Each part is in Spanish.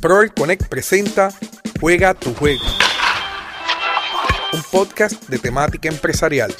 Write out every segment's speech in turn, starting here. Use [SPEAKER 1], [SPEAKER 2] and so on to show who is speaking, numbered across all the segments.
[SPEAKER 1] Proel Connect presenta Juega tu juego. Un podcast de temática empresarial.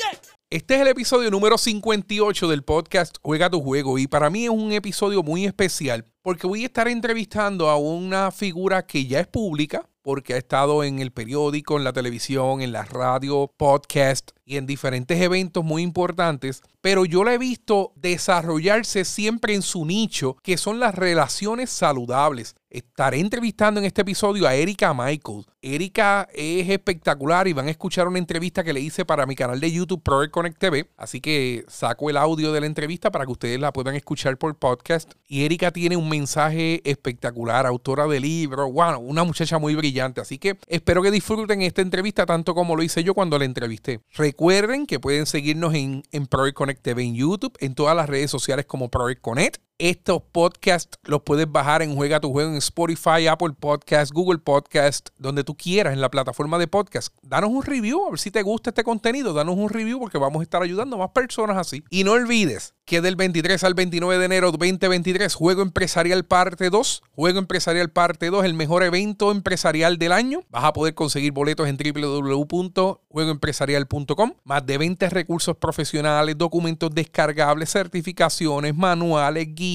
[SPEAKER 1] Este es el episodio número 58 del podcast Juega tu juego y para mí es un episodio muy especial porque voy a estar entrevistando a una figura que ya es pública, porque ha estado en el periódico, en la televisión, en la radio, podcast y en diferentes eventos muy importantes, pero yo la he visto desarrollarse siempre en su nicho, que son las relaciones saludables. Estaré entrevistando en este episodio a Erika Michael. Erika es espectacular y van a escuchar una entrevista que le hice para mi canal de YouTube Project Connect TV. Así que saco el audio de la entrevista para que ustedes la puedan escuchar por podcast. Y Erika tiene un mensaje espectacular, autora de libros, bueno, una muchacha muy brillante. Así que espero que disfruten esta entrevista tanto como lo hice yo cuando la entrevisté. Recuerden que pueden seguirnos en, en Project Connect TV en YouTube, en todas las redes sociales como Project Connect. Estos podcasts los puedes bajar en Juega tu Juego en Spotify, Apple Podcast, Google Podcast, donde tú quieras, en la plataforma de podcast. Danos un review, a ver si te gusta este contenido. Danos un review porque vamos a estar ayudando a más personas así. Y no olvides que del 23 al 29 de enero 2023, Juego Empresarial Parte 2. Juego Empresarial Parte 2, el mejor evento empresarial del año. Vas a poder conseguir boletos en www.juegoempresarial.com. Más de 20 recursos profesionales, documentos descargables, certificaciones, manuales, guías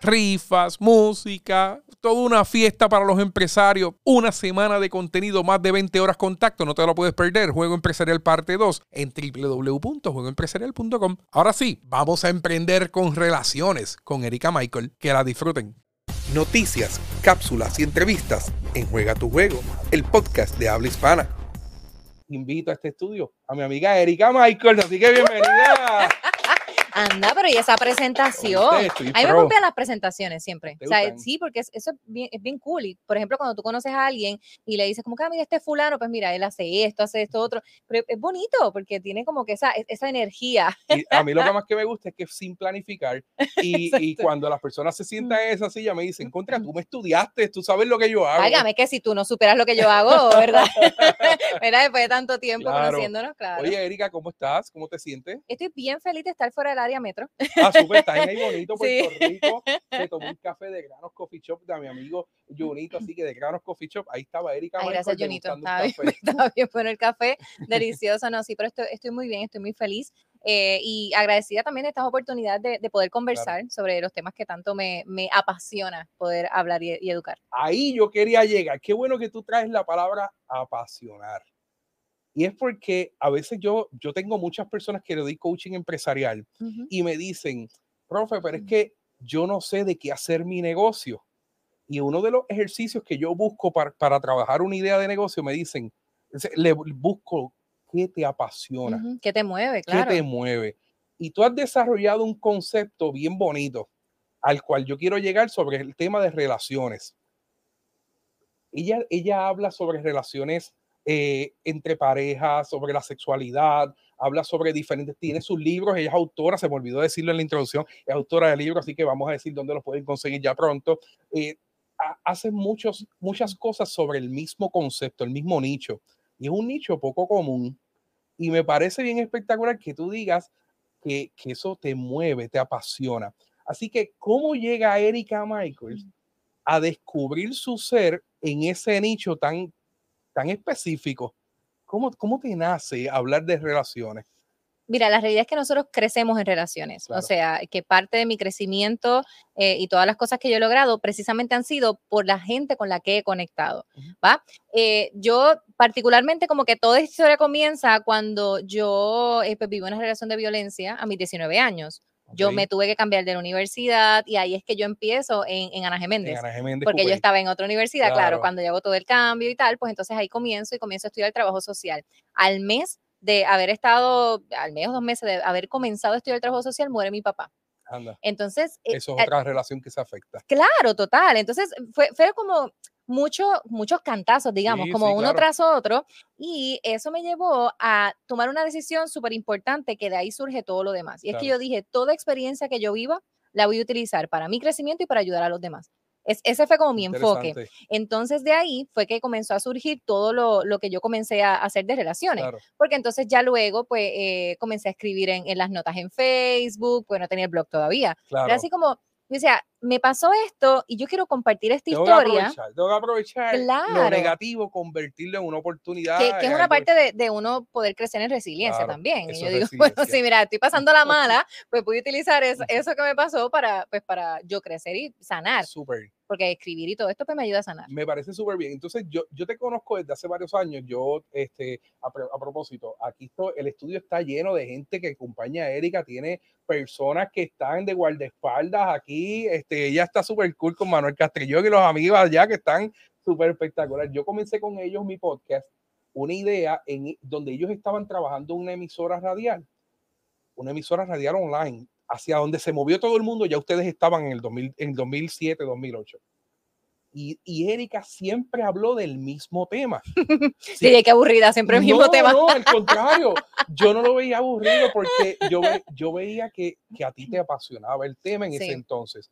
[SPEAKER 1] rifas, música, toda una fiesta para los empresarios, una semana de contenido, más de 20 horas contacto, no te lo puedes perder. Juego Empresarial Parte 2 en www.juegoempresarial.com. Ahora sí, vamos a emprender con relaciones con Erika Michael. Que la disfruten. Noticias, cápsulas y entrevistas en Juega tu Juego, el podcast de habla hispana. Invito a este estudio a mi amiga Erika Michael, así que bienvenida.
[SPEAKER 2] Anda, pero y esa presentación. A mí me rompían las presentaciones siempre. O sea, sí, porque eso es bien, es bien cool. Y, por ejemplo, cuando tú conoces a alguien y le dices, como que, ah, mira, este fulano, pues mira, él hace esto, hace esto, otro. Pero es bonito porque tiene como que esa, esa energía.
[SPEAKER 1] Y a mí lo que más que me gusta es que sin planificar. Y, y cuando las personas se sientan en esa silla, me dicen, contra, tú me estudiaste, tú sabes lo que yo hago.
[SPEAKER 2] Válgame que si tú no superas lo que yo hago, ¿verdad? ¿verdad? Después de tanto tiempo conociéndonos, claro.
[SPEAKER 1] Oye, Erika, ¿cómo estás? ¿Cómo te sientes?
[SPEAKER 2] Estoy bien feliz de estar fuera del área metro.
[SPEAKER 1] Ah, súper, está ahí bonito, Puerto Rico. Se tomó un café de Granos Coffee Shop de mi amigo Junito, así que de Granos Coffee Shop, ahí estaba Erika.
[SPEAKER 2] Ay, gracias, Junito. Estaba bien, estaba bien bueno el café, delicioso, no, sí, pero estoy, estoy muy bien, estoy muy feliz. Eh, y agradecida también de estas oportunidades de, de poder conversar sobre los temas que tanto me, me apasiona poder hablar y, y, educar.
[SPEAKER 1] Ahí yo quería llegar. Qué bueno que tú traes la palabra apasionar. Y es porque a veces yo, yo tengo muchas personas que le doy coaching empresarial uh -huh. y me dicen, profe, pero es que yo no sé de qué hacer mi negocio. Y uno de los ejercicios que yo busco para, para trabajar una idea de negocio, me dicen, le busco qué te apasiona. Uh
[SPEAKER 2] -huh. ¿Qué te mueve? Claro.
[SPEAKER 1] ¿Qué te mueve? Y tú has desarrollado un concepto bien bonito al cual yo quiero llegar sobre el tema de relaciones. Ella, ella habla sobre relaciones eh, entre parejas, sobre la sexualidad, habla sobre diferentes, tiene sus libros, ella es autora, se me olvidó decirlo en la introducción, es autora de libros, así que vamos a decir dónde los pueden conseguir ya pronto. Eh, hace muchos, muchas cosas sobre el mismo concepto, el mismo nicho, y es un nicho poco común, y me parece bien espectacular que tú digas que, que eso te mueve, te apasiona. Así que, ¿cómo llega Erika Michaels a descubrir su ser en ese nicho tan tan específico. ¿Cómo, ¿Cómo te nace hablar de relaciones?
[SPEAKER 2] Mira, la realidad es que nosotros crecemos en relaciones, claro. o sea, que parte de mi crecimiento eh, y todas las cosas que yo he logrado precisamente han sido por la gente con la que he conectado. ¿va? Eh, yo particularmente como que toda esta historia comienza cuando yo eh, pues, vivo en una relación de violencia a mis 19 años. Yo me tuve que cambiar de la universidad y ahí es que yo empiezo en, en Ana Geméndez. En Ana Geméndez porque yo estaba en otra universidad, claro. claro, cuando llevo todo el cambio y tal, pues entonces ahí comienzo y comienzo a estudiar el trabajo social. Al mes de haber estado, al menos dos meses de haber comenzado a estudiar el trabajo social, muere mi papá.
[SPEAKER 1] Anda.
[SPEAKER 2] Entonces.
[SPEAKER 1] Eh, Eso es otra eh, relación que se afecta.
[SPEAKER 2] Claro, total. Entonces fue, fue como mucho, muchos cantazos, digamos, sí, como sí, uno claro. tras otro, y eso me llevó a tomar una decisión súper importante que de ahí surge todo lo demás. Y claro. es que yo dije, toda experiencia que yo viva, la voy a utilizar para mi crecimiento y para ayudar a los demás. Es, ese fue como mi enfoque. Entonces de ahí fue que comenzó a surgir todo lo, lo que yo comencé a hacer de relaciones. Claro. Porque entonces ya luego pues eh, comencé a escribir en, en, las notas en Facebook, pues no tenía el blog todavía. Claro. Era así como, yo decía, me pasó esto y yo quiero compartir esta historia.
[SPEAKER 1] tengo que aprovechar lo negativo, convertirlo en una oportunidad.
[SPEAKER 2] Que, es una parte de, de, uno poder crecer en resiliencia también. Y yo digo, bueno, sí, mira, estoy pasando la mala, pues pude utilizar eso, eso que me pasó para, pues, para yo crecer y sanar.
[SPEAKER 1] Súper
[SPEAKER 2] porque escribir y todo esto pues me ayuda a sanar.
[SPEAKER 1] Me parece súper bien. Entonces, yo, yo te conozco desde hace varios años. Yo, este, a, a propósito, aquí esto, el estudio está lleno de gente que acompaña a Erika, tiene personas que están de guardaespaldas aquí. Este, ella está súper cool con Manuel Castrillón y los amigos allá que están súper espectaculares. Yo comencé con ellos mi podcast, una idea en donde ellos estaban trabajando una emisora radial, una emisora radial online hacia donde se movió todo el mundo, ya ustedes estaban en el 2000, en 2007, 2008. Y, y, Erika siempre habló del mismo tema.
[SPEAKER 2] Sí, qué aburrida, siempre el mismo tema.
[SPEAKER 1] No, al contrario, yo no lo veía aburrido porque yo, yo veía que, que, a ti te apasionaba el tema en ese entonces.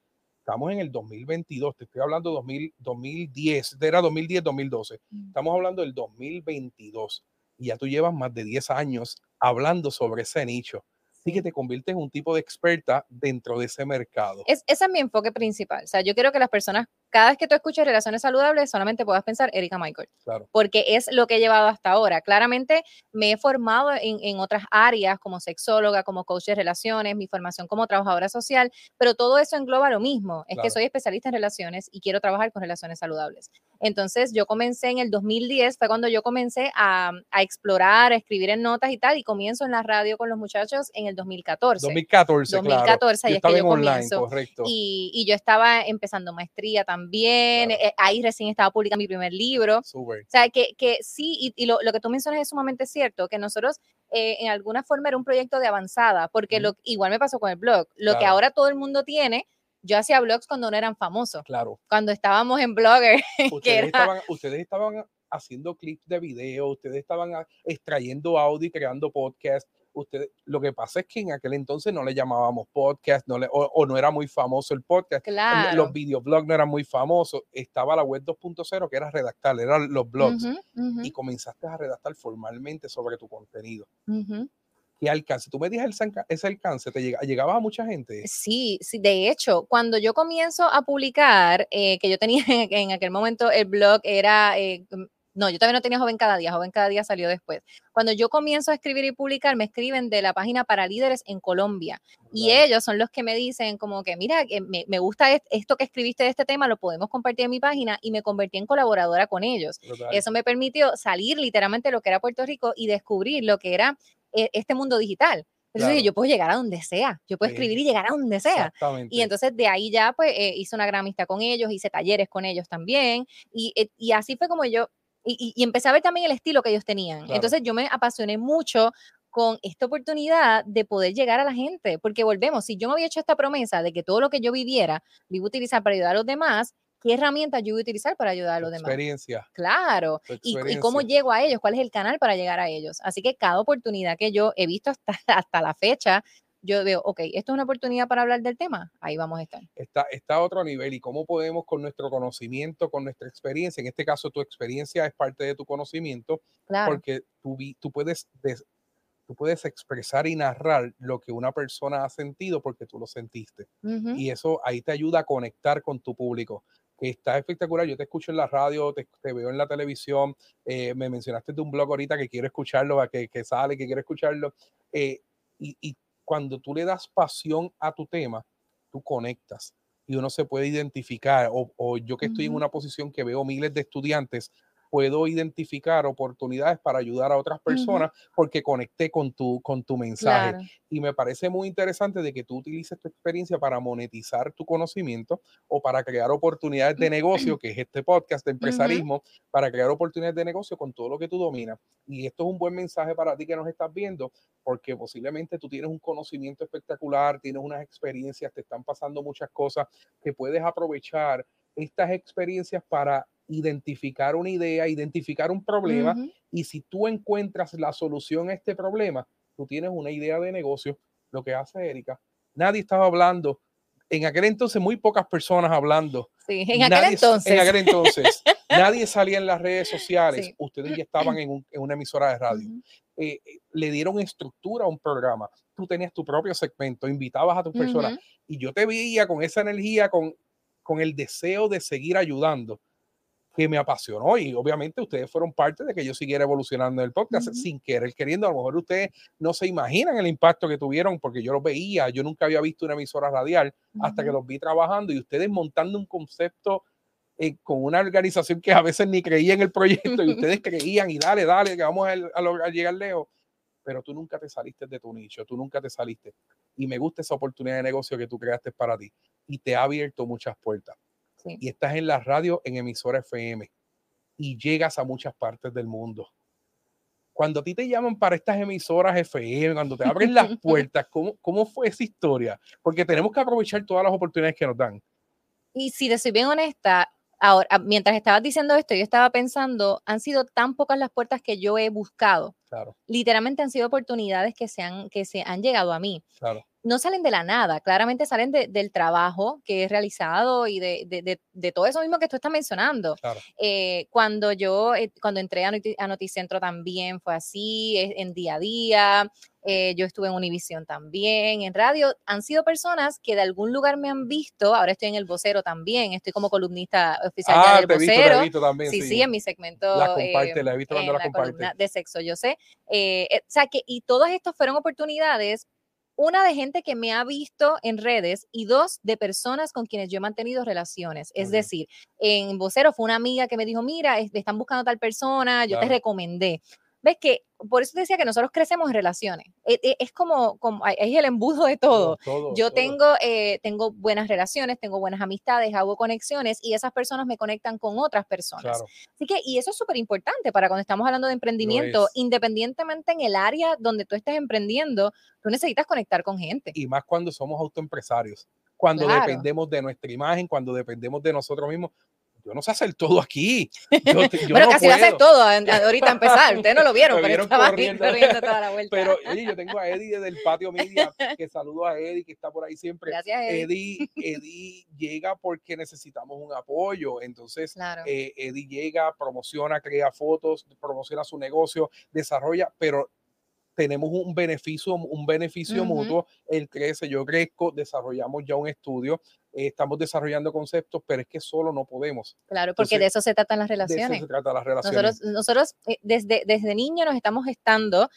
[SPEAKER 1] Estamos en el 2022, te estoy hablando de 2000, 2010, era 2010, 2012. Mm. Estamos hablando del 2022 y ya tú llevas más de 10 años hablando sobre ese nicho sí que te conviertes en un tipo de experta dentro de ese mercado.
[SPEAKER 2] Es, ese es mi enfoque principal. O sea, yo quiero que las personas, cada vez que tú escuches relaciones saludables, solamente puedas pensar Erika Michael.
[SPEAKER 1] Claro.
[SPEAKER 2] Porque es lo que he llevado hasta ahora. Claramente me he formado en, en otras áreas como sexóloga, como coach de relaciones, mi formación como trabajadora social, pero todo eso engloba lo mismo. Es que soy especialista en relaciones y quiero trabajar con relaciones saludables. Entonces yo comencé en el 2010, fue cuando yo comencé a, a explorar, a escribir en notas y tal, y comienzo en la radio con los muchachos en el 2014.
[SPEAKER 1] 2014,
[SPEAKER 2] 2014,
[SPEAKER 1] claro.
[SPEAKER 2] es que yo comienzo. correcto. Y, y, yo estaba empezando maestría también, eh, ahí recién estaba publicando mi primer libro.
[SPEAKER 1] Super.
[SPEAKER 2] O sea, que, que sí, y, y lo, lo, que tú mencionas es sumamente cierto, que nosotros eh, en alguna forma era un proyecto de avanzada, porque lo, igual me pasó con el blog, lo que ahora todo el mundo tiene yo hacía blogs cuando no eran famosos.
[SPEAKER 1] Claro.
[SPEAKER 2] Cuando estábamos en Blogger.
[SPEAKER 1] Ustedes, estaban, ustedes estaban haciendo clips de video, ustedes estaban extrayendo audio y creando podcast. Lo que pasa es que en aquel entonces no le llamábamos podcast no le, o, no era muy famoso el podcast.
[SPEAKER 2] Claro.
[SPEAKER 1] Los videoblogs no eran muy famosos. Estaba la web 2.0 que era redactar, eran los blogs. Y comenzaste a redactar formalmente sobre tu contenido. ¿Qué alcance? Tú me dices ese alcance, ¿te llega, llegaba a mucha gente?
[SPEAKER 2] Sí, sí, de hecho, cuando yo comienzo a publicar, eh, que yo tenía en, aquel momento el blog era, eh, mm, no, yo todavía no tenía Joven Cada Día, Joven Cada Día salió después. Cuando yo comienzo a escribir y publicar, me escriben de la página para líderes en Colombia. Y ellos son los que me dicen como que, mira, me, me, gusta esto que escribiste de este tema, lo podemos compartir en mi página y me convertí en colaboradora con ellos. Eso me permitió salir literalmente de lo que era Puerto Rico y descubrir lo que era este mundo digital. Entonces yo puedo llegar a donde sea, yo puedo escribir y llegar a donde sea. Y entonces de ahí ya pues eh, hice una gran amistad con ellos, hice talleres con ellos también. Y, eh, y así fue como yo, y, y, empecé a ver también el estilo que ellos tenían. Entonces yo me apasioné mucho con esta oportunidad de poder llegar a la gente, porque volvemos, si yo me había hecho esta promesa de que todo lo que yo viviera a utilizar para ayudar a los demás, ¿qué herramientas yo voy a utilizar para ayudar a los demás?
[SPEAKER 1] Experiencia.
[SPEAKER 2] Claro. Y, cómo llego a ellos, cuál es el canal para llegar a ellos. Así que cada oportunidad que yo he visto hasta, hasta la fecha, yo veo, ok, esto es una oportunidad para hablar del tema, ahí vamos a estar.
[SPEAKER 1] Está, está a otro nivel y cómo podemos con nuestro conocimiento, con nuestra experiencia, en este caso tu experiencia es parte de tu conocimiento,
[SPEAKER 2] claro.
[SPEAKER 1] porque tú, tú, puedes tú puedes expresar y narrar lo que una persona ha sentido porque tú lo sentiste. Y eso ahí te ayuda a conectar con tu público está espectacular. Yo te escucho en la radio, te, veo en la televisión, eh, me mencionaste de un blog ahorita que quiero escucharlo, que, que sale, que quiero escucharlo. Eh, y, y, cuando tú le das pasión a tu tema, tú conectas y uno se puede identificar. O, o yo que estoy en una posición que veo miles de estudiantes puedo identificar oportunidades para ayudar a otras personas porque conecté con tu, con tu mensaje. Y me parece muy interesante de que tú utilices tu experiencia para monetizar tu conocimiento o para crear oportunidades de negocio, que es este podcast de empresarismo, para crear oportunidades de negocio con todo lo que tú dominas. Y esto es un buen mensaje para ti que nos estás viendo, porque posiblemente tú tienes un conocimiento espectacular, tienes unas experiencias, te están pasando muchas cosas que puedes aprovechar estas experiencias para identificar una idea, identificar un problema y si tú encuentras la solución a este problema, tú tienes una idea de negocio, lo que hace Erika. Nadie estaba hablando, en aquel entonces muy pocas personas hablando.
[SPEAKER 2] Sí, en aquel entonces.
[SPEAKER 1] En aquel entonces. nadie salía en las redes sociales, ustedes ya estaban en, una emisora de radio. Eh, eh, le dieron estructura a un programa. Tú tenías tu propio segmento, invitabas a tus personas y yo te veía con esa energía, con con el deseo de seguir ayudando que me apasionó y obviamente ustedes fueron parte de que yo siguiera evolucionando en el podcast sin querer queriendo. A lo mejor ustedes no se imaginan el impacto que tuvieron porque yo los veía, yo nunca había visto una emisora radial hasta que los vi trabajando y ustedes montando un concepto eh, con una organización que a veces ni creía en el proyecto y ustedes creían y dale, dale, que vamos a, a, llegar lejos. Pero tú nunca te saliste de tu nicho, tú nunca te saliste. Y me gusta esa oportunidad de negocio que tú creaste para ti y te ha abierto muchas puertas y estás en la radio en emisora FM y llegas a muchas partes del mundo. Cuando a ti te llaman para estas emisoras FM, cuando te abren las puertas, ¿cómo, ¿cómo fue esa historia? Porque tenemos que aprovechar todas las oportunidades que nos dan.
[SPEAKER 2] Y si te soy bien honesta, ahora, mientras estabas diciendo esto, yo estaba pensando, han sido tan pocas las puertas que yo he buscado. Claro. Literalmente han sido oportunidades que se han, que se han llegado a mí. Claro no salen de la nada, claramente salen del trabajo que es realizado y de, todo eso mismo que tú estás mencionando. Eh, cuando yo, eh, cuando entré a, Noticentro también fue así, en día a día, eh, yo estuve en Univisión también, en radio, han sido personas que de algún lugar me han visto, ahora estoy en el vocero también, estoy como columnista oficial
[SPEAKER 1] ah,
[SPEAKER 2] del vocero.
[SPEAKER 1] Visto, también,
[SPEAKER 2] sí, sí, en mi segmento.
[SPEAKER 1] La comparte, la he visto cuando la, comparte.
[SPEAKER 2] De sexo, yo sé. o sea que, y todas estas fueron oportunidades una de gente que me ha visto en redes y dos de personas con quienes yo he mantenido relaciones. Es decir, en Vocero fue una amiga que me dijo, mira, están buscando tal persona, yo te recomendé ves que por eso decía que nosotros crecemos en relaciones. E, e, es, como, como, es el embudo de todo. Yo Tengo, eh, tengo buenas relaciones, tengo buenas amistades, hago conexiones y esas personas me conectan con otras personas. Así que, y eso es súper importante para cuando estamos hablando de emprendimiento, independientemente en el área donde tú estés emprendiendo, tú necesitas conectar con gente.
[SPEAKER 1] Y más cuando somos autoempresarios cuando dependemos de nuestra imagen, cuando dependemos de nosotros mismos yo no sé hacer todo aquí.
[SPEAKER 2] Yo, yo bueno, casi hace todo ahorita empezar. Ustedes no lo vieron, pero estaba corriendo. toda la vuelta.
[SPEAKER 1] Pero oye, yo tengo a Eddie desde el patio media, que saludo a Eddie, que está por ahí siempre.
[SPEAKER 2] Gracias,
[SPEAKER 1] Eddie. Eddie, llega porque necesitamos un apoyo. Entonces, eh, Eddie llega, promociona, crea fotos, promociona su negocio, desarrolla, pero tenemos un beneficio, un beneficio mutuo, él crece, yo crezco, desarrollamos ya un estudio, eh, estamos desarrollando conceptos, pero es que solo no podemos.
[SPEAKER 2] Claro, porque de eso se tratan las relaciones. De eso
[SPEAKER 1] se trata las relaciones.
[SPEAKER 2] Nosotros, nosotros eh, desde, desde niño nos estamos estando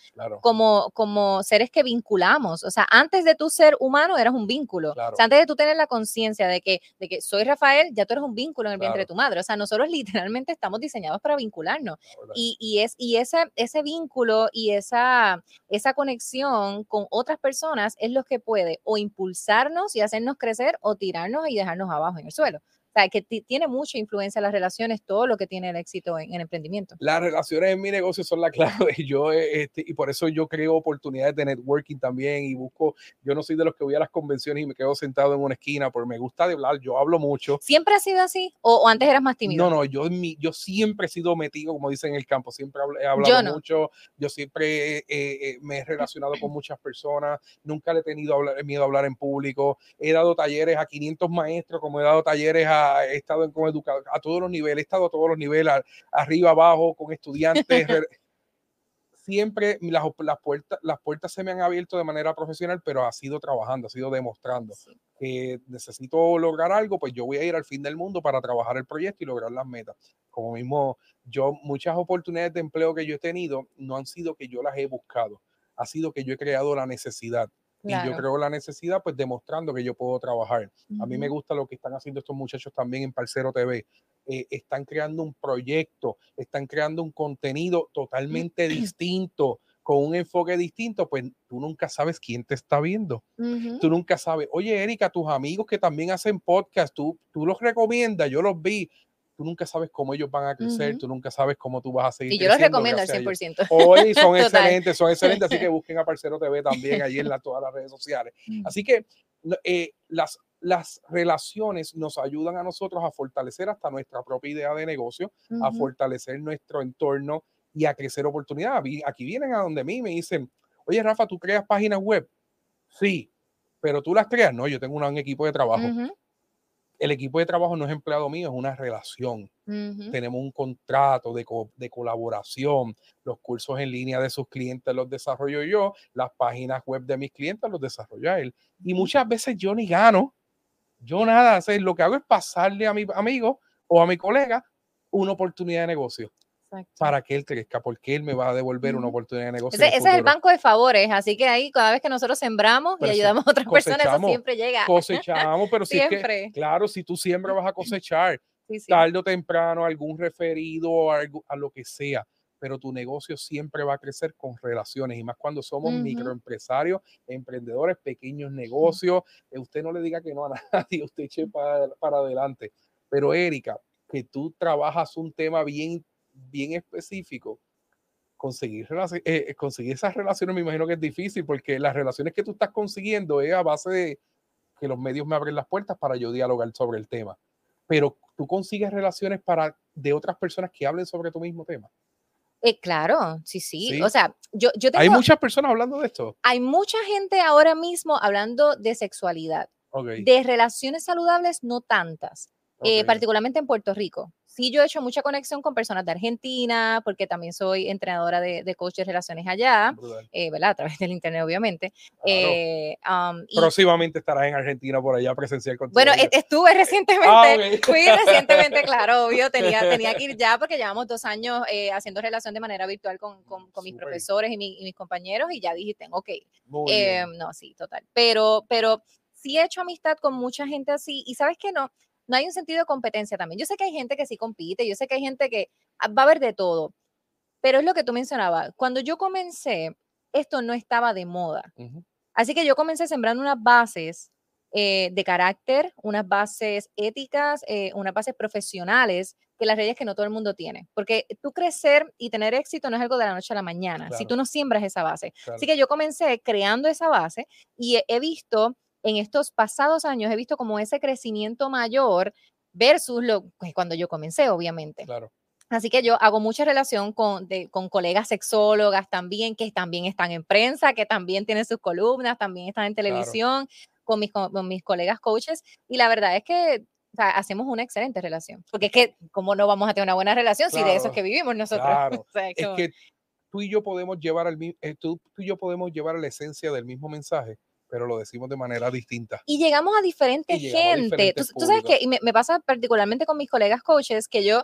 [SPEAKER 2] como, como seres que vinculamos. O sea, antes de tú ser humano eras un vínculo. O sea, antes de tú tener la conciencia de que, de que soy Rafael, ya tú eres un vínculo en el vientre de tu madre. O sea, nosotros literalmente estamos diseñados para vincularnos. Y, y, es, y ese, ese vínculo y esa, esa conexión con otras personas es lo que puede o impulsarnos y hacernos crecer o tirar y dejarnos abajo en el suelo. O sea, que tiene mucha influencia las relaciones, todo lo que tiene el éxito en, el emprendimiento.
[SPEAKER 1] Las relaciones en mi negocio son la clave. Yo, este, y por eso yo creo oportunidades de networking también y busco, yo no soy de los que voy a las convenciones y me quedo sentado en una esquina, porque me gusta hablar, yo hablo mucho.
[SPEAKER 2] ¿Siempre ha sido así? ¿O, antes eras más tímido?
[SPEAKER 1] No, no, yo, mi, yo siempre he sido metido, como dicen en el campo, siempre he hablado mucho, yo siempre me he relacionado con muchas personas, nunca le he tenido miedo a hablar en público, he dado talleres a 500 maestros, como he dado talleres a he estado con educadores a todos los niveles, he estado a todos los niveles, arriba, abajo, con estudiantes. Siempre las, las, puertas, las puertas se me han abierto de manera profesional, pero ha sido trabajando, ha sido demostrando que necesito lograr algo, pues yo voy a ir al fin del mundo para trabajar el proyecto y lograr las metas. Como mismo, yo muchas oportunidades de empleo que yo he tenido no han sido que yo las he buscado, ha sido que yo he creado la necesidad y yo creo la necesidad, pues demostrando que yo puedo trabajar. A mí me gusta lo que están haciendo estos muchachos también en Parcero TV. Eh, están creando un proyecto, están creando un contenido totalmente distinto, con un enfoque distinto, pues tú nunca sabes quién te está viendo. Tú nunca sabes, oye, Erika, tus amigos que también hacen podcast, tú, tú los recomiendas, yo los vi tú nunca sabes cómo ellos van a crecer, tú nunca sabes cómo tú vas a seguir.
[SPEAKER 2] Y yo los recomiendo al 100%.
[SPEAKER 1] Hoy son excelentes, son excelentes, así que busquen a Parcero TV también allí en todas las redes sociales. Mm. Así que eh, las, las relaciones nos ayudan a nosotros a fortalecer hasta nuestra propia idea de negocio, a fortalecer nuestro entorno y a crecer oportunidades. Aquí vienen a donde mí me dicen, oye Rafa, ¿tú creas páginas web? Sí, pero tú las creas. No, yo tengo un, equipo de trabajo el equipo de trabajo no es empleado mío, es una relación. Tenemos un contrato de, de, colaboración. Los cursos en línea de sus clientes los desarrollo yo, las páginas web de mis clientes los desarrolla él. Y muchas veces yo ni gano, Yo nada, lo que hago es pasarle a mi amigo o a mi colega una oportunidad de negocio para que él crezca, porque él me va a devolver una oportunidad de negocio.
[SPEAKER 2] Ese, es el banco de favores, así que ahí cada vez que nosotros sembramos y ayudamos a otras personas, eso siempre llega.
[SPEAKER 1] Cosechamos, pero siempre. claro, si tú siembras vas a cosechar, tarde o temprano, algún referido o algo, a lo que sea, pero tu negocio siempre va a crecer con relaciones y más cuando somos microempresarios, emprendedores, pequeños negocios, eh, usted no le diga que no a nadie, usted eche para, para adelante. Pero Erika, que tú trabajas un tema bien bien específico, conseguir, eh, eh, conseguir esas relaciones me imagino que es difícil porque las relaciones que tú estás consiguiendo es a base de que los medios me abren las puertas para yo dialogar sobre el tema. Pero tú consigues relaciones para de otras personas que hablen sobre tu mismo tema.
[SPEAKER 2] Eh, claro, sí, sí, O sea, yo, yo tengo,
[SPEAKER 1] Hay muchas personas hablando de esto.
[SPEAKER 2] Hay mucha gente ahora mismo hablando de sexualidad. De relaciones saludables, no tantas. particularmente en Puerto Rico sí yo he hecho mucha conexión con personas de Argentina, porque también soy entrenadora de, de coach de relaciones allá, eh, ¿verdad? A través del internet, obviamente. Eh,
[SPEAKER 1] Próximamente estarás en Argentina por allá presencial
[SPEAKER 2] contigo. Bueno, e, estuve ah, recientemente, fui recientemente, claro, obvio, tenía, tenía que ir ya porque llevamos dos años eh, haciendo relación de manera virtual con, con, mis profesores y, mis compañeros y ya dije, tengo que ir. no, sí, total. Pero, pero sí he hecho amistad con mucha gente así y sabes que no, no hay un sentido de competencia también. Yo sé que hay gente que sí compite, yo sé que hay gente que ah, va a haber de todo, pero es lo que tú mencionabas. Cuando yo comencé, esto no estaba de moda. Así que yo comencé sembrando unas bases eh, de carácter, unas bases éticas, eh, unas bases profesionales, que las redes que no todo el mundo tiene. Porque tú crecer y tener éxito no es algo de la noche a la mañana, si tú no siembras esa base. Así que yo comencé creando esa base y he visto en estos pasados años he visto como ese crecimiento mayor versus lo pues, cuando yo comencé, obviamente.
[SPEAKER 1] Claro.
[SPEAKER 2] Así que yo hago mucha relación con, con colegas sexólogas también, que también están en prensa, que también tienen sus columnas, también están en televisión, con, mis, con, mis colegas coaches. Y la verdad es que hacemos una excelente relación. Porque es que, ¿cómo no vamos a tener una buena relación si de eso es que vivimos nosotros?
[SPEAKER 1] Claro. es que tú y yo podemos llevar al, eh, tú, tú y yo podemos llevar a la esencia del mismo mensaje pero lo decimos de manera distinta.
[SPEAKER 2] Y llegamos a diferente gente. tú, sabes que, y me, me, pasa particularmente con mis colegas coaches, que yo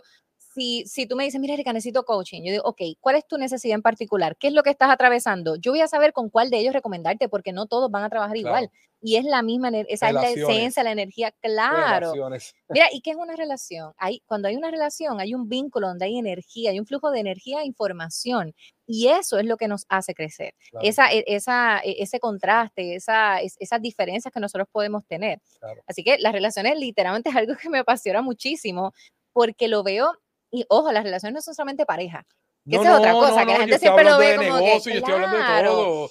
[SPEAKER 2] si, si tú me dices, mira, Erika, necesito coaching, yo digo, ok, ¿cuál es tu necesidad en particular? ¿Qué es lo que estás atravesando? Yo voy a saber con cuál de ellos recomendarte, porque no todos van a trabajar igual. Y es la misma, esa es la esencia, la energía, claro. Mira, ¿y qué es una relación? Hay, cuando hay una relación, hay un vínculo donde hay energía, hay un flujo de energía e información. Y eso es lo que nos hace crecer. Esa, e, esa, e, ese contraste, esa, esas diferencias que nosotros podemos tener. Así que las relaciones literalmente es algo que me apasiona muchísimo porque lo veo y ojo, las relaciones no son solamente pareja. Que es otra cosa, que la gente siempre lo ve como negocio,
[SPEAKER 1] que, yo estoy hablando de todo.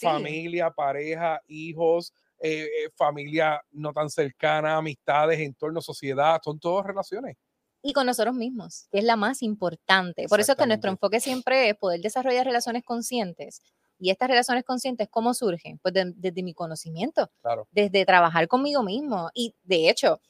[SPEAKER 1] Familia, pareja, hijos, eh, eh, familia no tan cercana, amistades, entorno, sociedad, son todas relaciones.
[SPEAKER 2] Y con nosotros mismos, que es la más importante. Por eso es que nuestro enfoque siempre es poder desarrollar relaciones conscientes. Y estas relaciones conscientes, ¿cómo surgen? Pues desde mi conocimiento,
[SPEAKER 1] claro.
[SPEAKER 2] desde trabajar conmigo mismo. Y de hecho,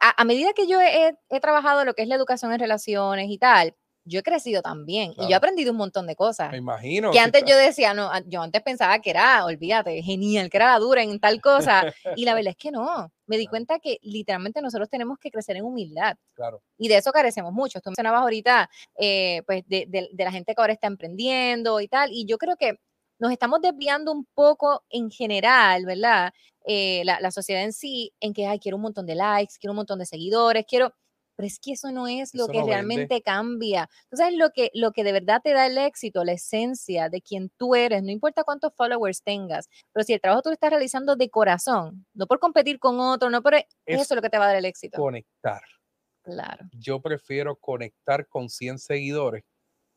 [SPEAKER 2] a, medida que yo he, trabajado lo que es la educación en relaciones y tal, yo he crecido también y yo he aprendido un montón de cosas.
[SPEAKER 1] Me imagino.
[SPEAKER 2] Que antes yo decía, no, yo antes pensaba que era, olvídate, genial, que era la dura en tal cosa. y la verdad es que no. Me di cuenta que literalmente nosotros tenemos que crecer en humildad.
[SPEAKER 1] Claro.
[SPEAKER 2] Y de eso carecemos mucho. Tú mencionabas ahorita, eh, pues, de, de la gente que ahora está emprendiendo y tal. Y yo creo que nos estamos desviando un poco en general, ¿verdad? Eh, la, sociedad en sí, en que, ay, quiero un montón de likes, quiero un montón de seguidores, quiero, pero es que eso no es lo que realmente cambia. Entonces, lo que, lo que de verdad te da el éxito, la esencia de quien tú eres, no importa cuántos followers tengas, pero si el trabajo tú lo estás realizando de corazón, no por competir con otro, no por... eso es lo que te va a dar el éxito.
[SPEAKER 1] Conectar.
[SPEAKER 2] Claro.
[SPEAKER 1] Yo prefiero conectar con 100 seguidores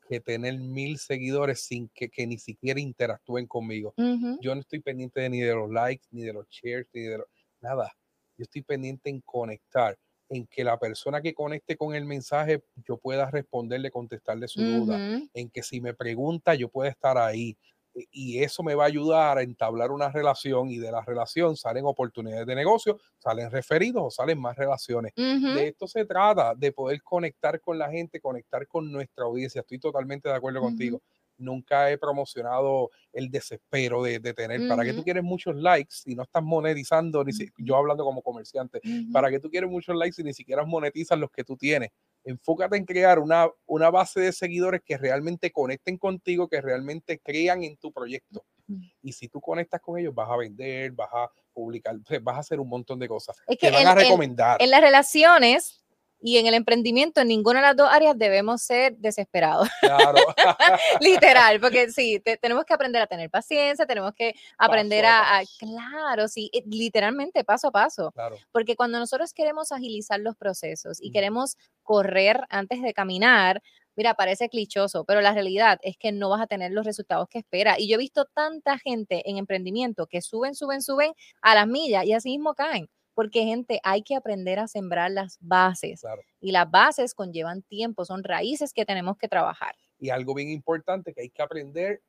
[SPEAKER 1] que tener mil seguidores sin que, que ni siquiera interactúen conmigo. Yo no estoy pendiente ni de los likes, ni de los shares, ni de nada. Yo estoy pendiente en conectar, en que la persona que conecte con el mensaje yo pueda responderle, contestarle su duda, en que si me pregunta yo pueda estar ahí, y eso me va a ayudar a entablar una relación y de la relación salen oportunidades de negocio, salen referidos o salen más relaciones. De esto se trata, de poder conectar con la gente, conectar con nuestra audiencia. Estoy totalmente de acuerdo contigo. nunca he promocionado el desespero de, tener, ¿para qué tú quieres muchos likes si no estás monetizando? Ni yo hablando como comerciante, ¿para qué tú quieres muchos likes si ni siquiera monetizas los que tú tienes? Enfócate en crear una, una base de seguidores que realmente conecten contigo, que realmente crean en tu proyecto. Y si tú conectas con ellos, vas a vender, vas a publicar, vas a hacer un montón de cosas.
[SPEAKER 2] Es que van a recomendar. en las relaciones, y en el emprendimiento, en ninguna de las dos áreas debemos ser desesperados. Claro. Literal, porque sí, tenemos que aprender a tener paciencia, tenemos que aprender a, claro, sí, eh, literalmente paso a paso. Claro. Porque cuando nosotros queremos agilizar los procesos y queremos correr antes de caminar, mira, parece clichoso, pero la realidad es que no vas a tener los resultados que espera. Y yo he visto tanta gente en emprendimiento que suben, suben, suben a las millas y así mismo caen porque gente, hay que aprender a sembrar las bases y las bases conllevan tiempo, son raíces que tenemos que trabajar.
[SPEAKER 1] Y algo bien importante que hay que aprender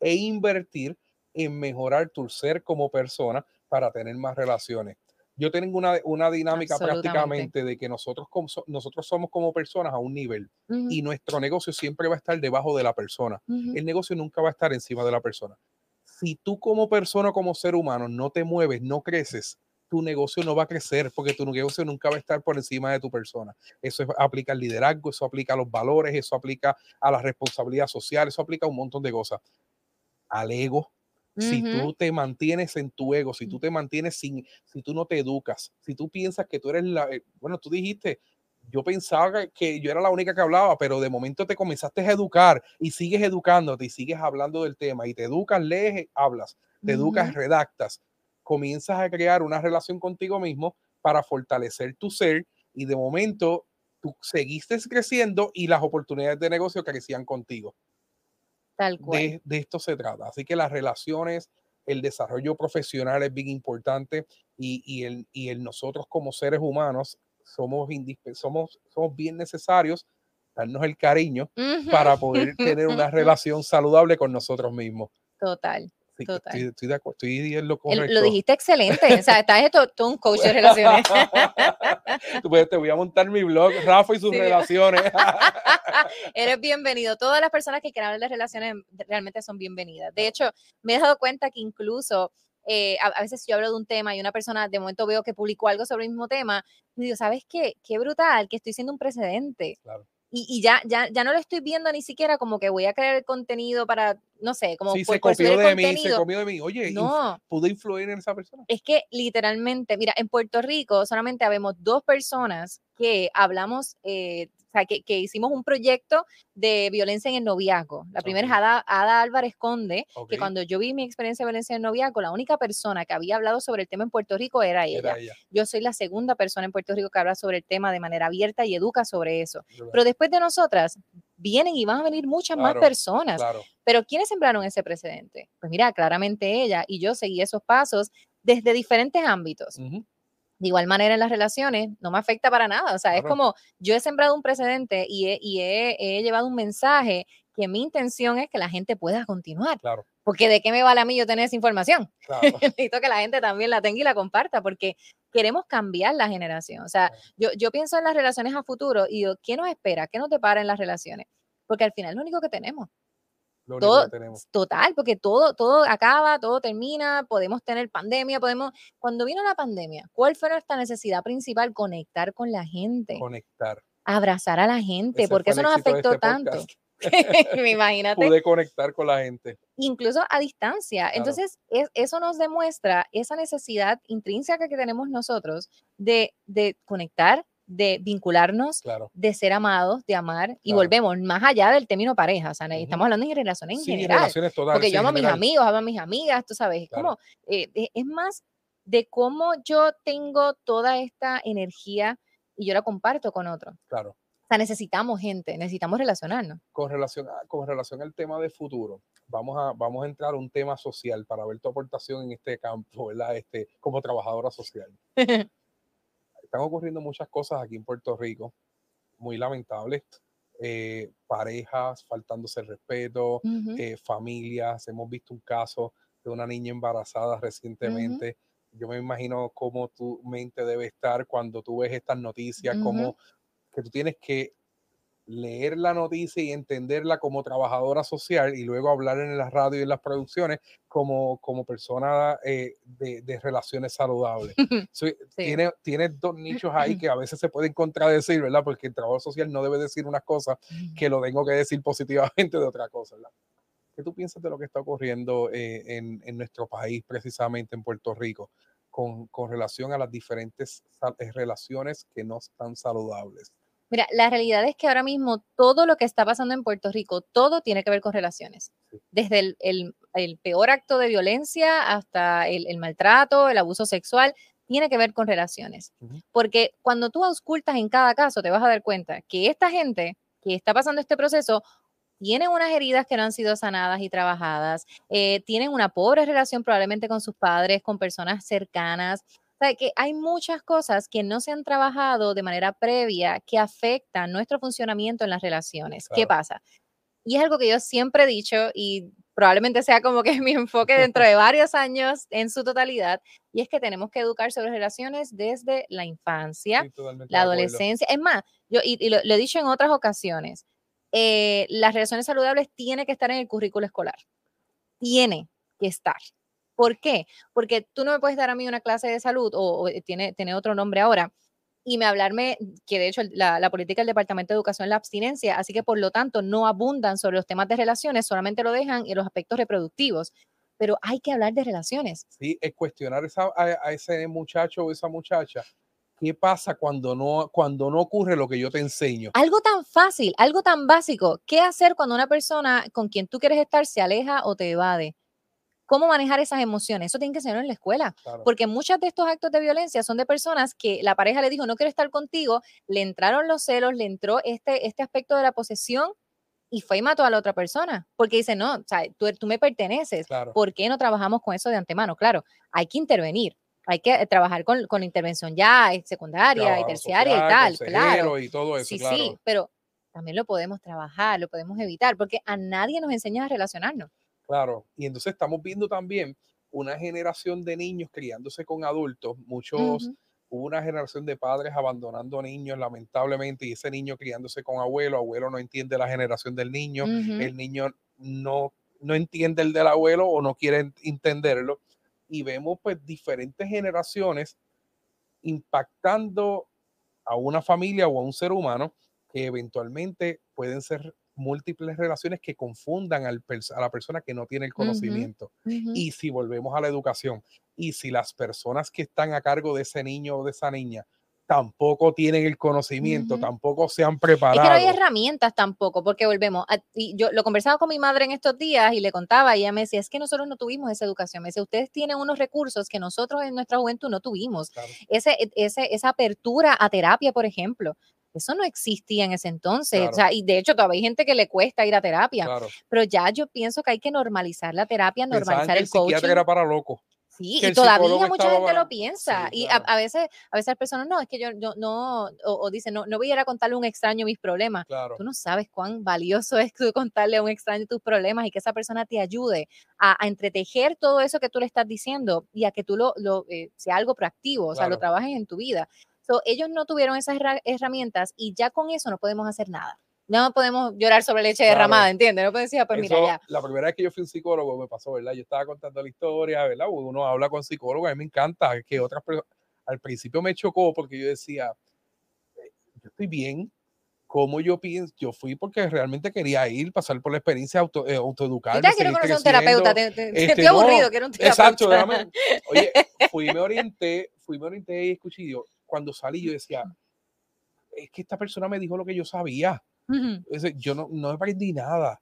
[SPEAKER 1] e invertir en mejorar tu ser como persona para tener más relaciones. Yo tengo una, una dinámica prácticamente de que nosotros, como, nosotros somos como personas a un nivel y nuestro negocio siempre va a estar debajo de la persona. El negocio nunca va a estar encima de la persona. Si tú como persona, como ser humano, no te mueves, no creces, tu negocio no va a crecer porque tu negocio nunca va a estar por encima de tu persona. Eso aplica al liderazgo, eso aplica a los valores, eso aplica a la responsabilidad social, eso aplica a un montón de cosas. Al ego. Si tú te mantienes en tu ego, si tú te mantienes sin, si tú no te educas, si tú piensas que tú eres la, eh, bueno, tú dijiste, yo pensaba que yo era la única que hablaba, pero de momento te comenzaste a educar y sigues educándote y sigues hablando del tema y te educas, lees, hablas, te educas, redactas comienzas a crear una relación contigo mismo para fortalecer tu ser y de momento tú seguiste creciendo y las oportunidades de negocio crecían contigo.
[SPEAKER 2] Tal cual.
[SPEAKER 1] De, esto se trata. Así que las relaciones, el desarrollo profesional es bien importante y, el, y el nosotros como seres humanos somos, somos, somos bien necesarios darnos el cariño para poder tener una relación saludable con nosotros mismos.
[SPEAKER 2] Total.
[SPEAKER 1] Estoy, de acuerdo, estoy en lo correcto.
[SPEAKER 2] lo dijiste excelente, o sea, estás todo, un coach de relaciones.
[SPEAKER 1] pues, te voy a montar mi blog, Rafa y sus relaciones.
[SPEAKER 2] Eres bienvenido. Todas las personas que quieran hablar de relaciones realmente son bienvenidas. De hecho, me he dado cuenta que incluso eh, a, veces yo hablo de un tema y una persona de momento veo que publicó algo sobre el mismo tema, y digo, ¿sabes qué? Qué brutal, que estoy siendo un precedente. Claro y, ya, ya, ya no lo estoy viendo ni siquiera como que voy a crear el contenido para, no sé, como
[SPEAKER 1] sí, se copió de mí, se copió de mí. Oye, no, ¿pudo influir en esa persona?
[SPEAKER 2] Es que literalmente, mira, en Puerto Rico solamente habemos dos personas que hablamos eh, o sea, que, hicimos un proyecto de violencia en el noviazgo. La primera es Ada, Álvarez Conde, que cuando yo vi mi experiencia de violencia en el noviazgo, la única persona que había hablado sobre el tema en Puerto Rico era ella. Yo soy la segunda persona en Puerto Rico que habla sobre el tema de manera abierta y educa sobre eso. Pero después de nosotras, vienen y van a venir muchas más personas. Pero ¿quiénes sembraron ese precedente? Pues mira, claramente ella y yo seguí esos pasos desde diferentes ámbitos. De igual manera en las relaciones, no me afecta para nada. O sea, es como yo he sembrado un precedente y, he, llevado un mensaje que mi intención es que la gente pueda continuar. Claro. Porque de qué me vale a mí yo tener esa información. Claro. Necesito que la gente también la tenga y la comparta porque queremos cambiar la generación. O sea, yo, yo pienso en las relaciones a futuro y digo, ¿qué nos espera? ¿Qué nos depara en las relaciones? Porque al final es lo único que tenemos todo, Total, porque todo, todo acaba, todo termina, podemos tener pandemia, podemos... Cuando vino la pandemia, ¿cuál fue nuestra necesidad principal? Conectar con la gente.
[SPEAKER 1] Conectar.
[SPEAKER 2] Abrazar a la gente, porque eso nos afectó este tanto. Me imagínate.
[SPEAKER 1] Pude conectar con la gente.
[SPEAKER 2] Incluso a distancia. Entonces, eso nos demuestra esa necesidad intrínseca que tenemos nosotros de, de conectar, de vincularnos, de ser amados, de amar, y volvemos más allá del término pareja, o sea, estamos hablando de relaciones en general. Relaciones porque yo amo a mis amigos, amo a mis amigas, tú sabes, es como, eh, es más de cómo yo tengo toda esta energía y yo la comparto con otro.
[SPEAKER 1] Claro.
[SPEAKER 2] O sea, necesitamos gente, necesitamos relacionarnos.
[SPEAKER 1] Con relación, con relación al tema de futuro, vamos a, vamos a entrar a un tema social para ver tu aportación en este campo, ¿verdad? Este, como trabajadora social. están ocurriendo muchas cosas aquí en Puerto Rico, muy lamentables. Eh, parejas faltándose el respeto, eh, familias. Hemos visto un caso de una niña embarazada recientemente. Yo me imagino cómo tu mente debe estar cuando tú ves estas noticias, como que tú tienes que leer la noticia y entenderla como trabajadora social y luego hablar en la radio y en las producciones como, como persona eh, de, relaciones saludables. tiene, tiene dos nichos ahí que a veces se pueden contradecir, ¿verdad? Porque el trabajo social no debe decir una cosa que lo tengo que decir positivamente de otra cosa, ¿verdad? ¿Qué tú piensas de lo que está ocurriendo eh, en, en, nuestro país, precisamente en Puerto Rico, con, con relación a las diferentes eh, relaciones que no están saludables?
[SPEAKER 2] Mira, la realidad es que ahora mismo todo lo que está pasando en Puerto Rico, todo tiene que ver con relaciones. Desde el, el, peor acto de violencia hasta el, el, maltrato, el abuso sexual, tiene que ver con relaciones. Porque cuando tú auscultas en cada caso, te vas a dar cuenta que esta gente que está pasando este proceso tienen unas heridas que no han sido sanadas y trabajadas, eh, tienen una pobre relación probablemente con sus padres, con personas cercanas, sea, que hay muchas cosas que no se han trabajado de manera previa que afectan nuestro funcionamiento en las relaciones. ¿Qué pasa? Y es algo que yo siempre he dicho y probablemente sea como que mi enfoque dentro de varios años en su totalidad, y es que tenemos que educar sobre relaciones desde la infancia, la adolescencia. Es más, yo y, lo, he dicho en otras ocasiones, eh, las relaciones saludables tienen que estar en el currículo escolar. Tiene que estar. ¿Por qué? Porque tú no me puedes dar a mí una clase de salud o, eh, tiene, tiene otro nombre ahora y me hablarme que de hecho la, política del Departamento de Educación es la abstinencia, así que por lo tanto no abundan sobre los temas de relaciones, solamente lo dejan en los aspectos reproductivos. Pero hay que hablar de relaciones.
[SPEAKER 1] Sí, es cuestionar a, ese muchacho o esa muchacha ¿qué pasa cuando no, cuando no ocurre lo que yo te enseño?
[SPEAKER 2] Algo tan fácil, algo tan básico. ¿Qué hacer cuando una persona con quien tú quieres estar se aleja o te evade? Cómo manejar esas emociones. Eso tiene que ser en la escuela, porque muchos de estos actos de violencia son de personas que la pareja le dijo, no quiero estar contigo, le entraron los celos, le entró este, este aspecto de la posesión y fue y mató a la otra persona, porque dice, no, o sea, tú, tú me perteneces, ¿por qué no trabajamos con eso de antemano? Claro, hay que intervenir, hay que trabajar con, con intervención ya eh, secundaria y terciaria y tal, claro.
[SPEAKER 1] Y todo eso,
[SPEAKER 2] sí, sí, pero también lo podemos trabajar, lo podemos evitar, porque a nadie nos enseña a relacionarnos.
[SPEAKER 1] Claro, y entonces estamos viendo también una generación de niños criándose con adultos, muchos, hubo una generación de padres abandonando niños lamentablemente y ese niño criándose con abuelo, abuelo no entiende la generación del niño, el niño no, no entiende el del abuelo o no quiere entenderlo y vemos pues diferentes generaciones impactando a una familia o a un ser humano que eventualmente pueden ser múltiples relaciones que confundan al a la persona que no tiene el conocimiento. Y si volvemos a la educación, y si las personas que están a cargo de ese niño o de esa niña tampoco tienen el conocimiento, tampoco se han preparado. Es que
[SPEAKER 2] no hay herramientas tampoco, porque volvemos, y yo lo conversaba con mi madre en estos días y le contaba, y ella me decía, es que nosotros no tuvimos esa educación, me dice, ustedes tienen unos recursos que nosotros en nuestra juventud no tuvimos, ese, e, ese, esa apertura a terapia, por ejemplo, eso no existía en ese entonces. O sea, y de hecho todavía hay gente que le cuesta ir a terapia. Pero ya yo pienso que hay que normalizar la terapia, normalizar el, el coaching.
[SPEAKER 1] era para loco.
[SPEAKER 2] Sí, y todavía mucha gente lo piensa. y a, veces, a veces las personas, no, es que yo, yo no, o, dicen, no, no voy a ir a contarle a un extraño mis problemas. Tú no sabes cuán valioso es tú contarle a un extraño tus problemas y que esa persona te ayude a, a entretejer todo eso que tú le estás diciendo y a que tú lo, lo eh, sea algo proactivo, o sea, lo trabajes en tu vida ellos no tuvieron esas herramientas y ya con eso no podemos hacer nada. No podemos llorar sobre leche derramada, ¿entiendes? No podemos decir, ah, pues mira, ya.
[SPEAKER 1] La primera vez que yo fui un psicólogo me pasó, ¿verdad? Yo estaba contando la historia, ¿verdad? Uno habla con psicólogos, a mí me encanta que otras personas, al principio me chocó porque yo decía, eh, yo estoy bien, como yo pienso, yo fui porque realmente quería ir, pasar por la experiencia auto, eh, autoeducar.
[SPEAKER 2] Yo quiero conocer un terapeuta, te, este, aburrido, quiero un terapeuta.
[SPEAKER 1] Exacto, oye, fui, me orienté, fui, me orienté y escuché, yo, cuando salí yo decía, es que esta persona me dijo lo que yo sabía. yo no, no aprendí nada.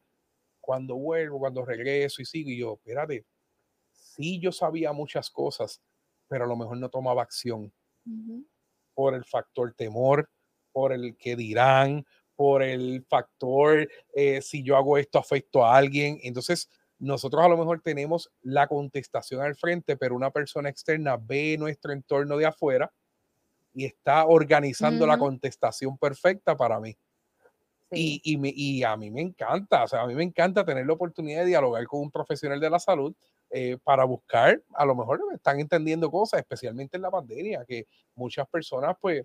[SPEAKER 1] Cuando vuelvo, cuando regreso y sigo, y yo, espérate, sí yo sabía muchas cosas, pero a lo mejor no tomaba acción por el factor temor, por el que dirán, por el factor eh, si yo hago esto afecto a alguien. Entonces, nosotros a lo mejor tenemos la contestación al frente, pero una persona externa ve nuestro entorno de afuera y está organizando la contestación perfecta para mí. Y, y, a mí me encanta, o sea, a mí me encanta tener la oportunidad de dialogar con un profesional de la salud eh, para buscar, a lo mejor están entendiendo cosas, especialmente en la pandemia, que muchas personas pues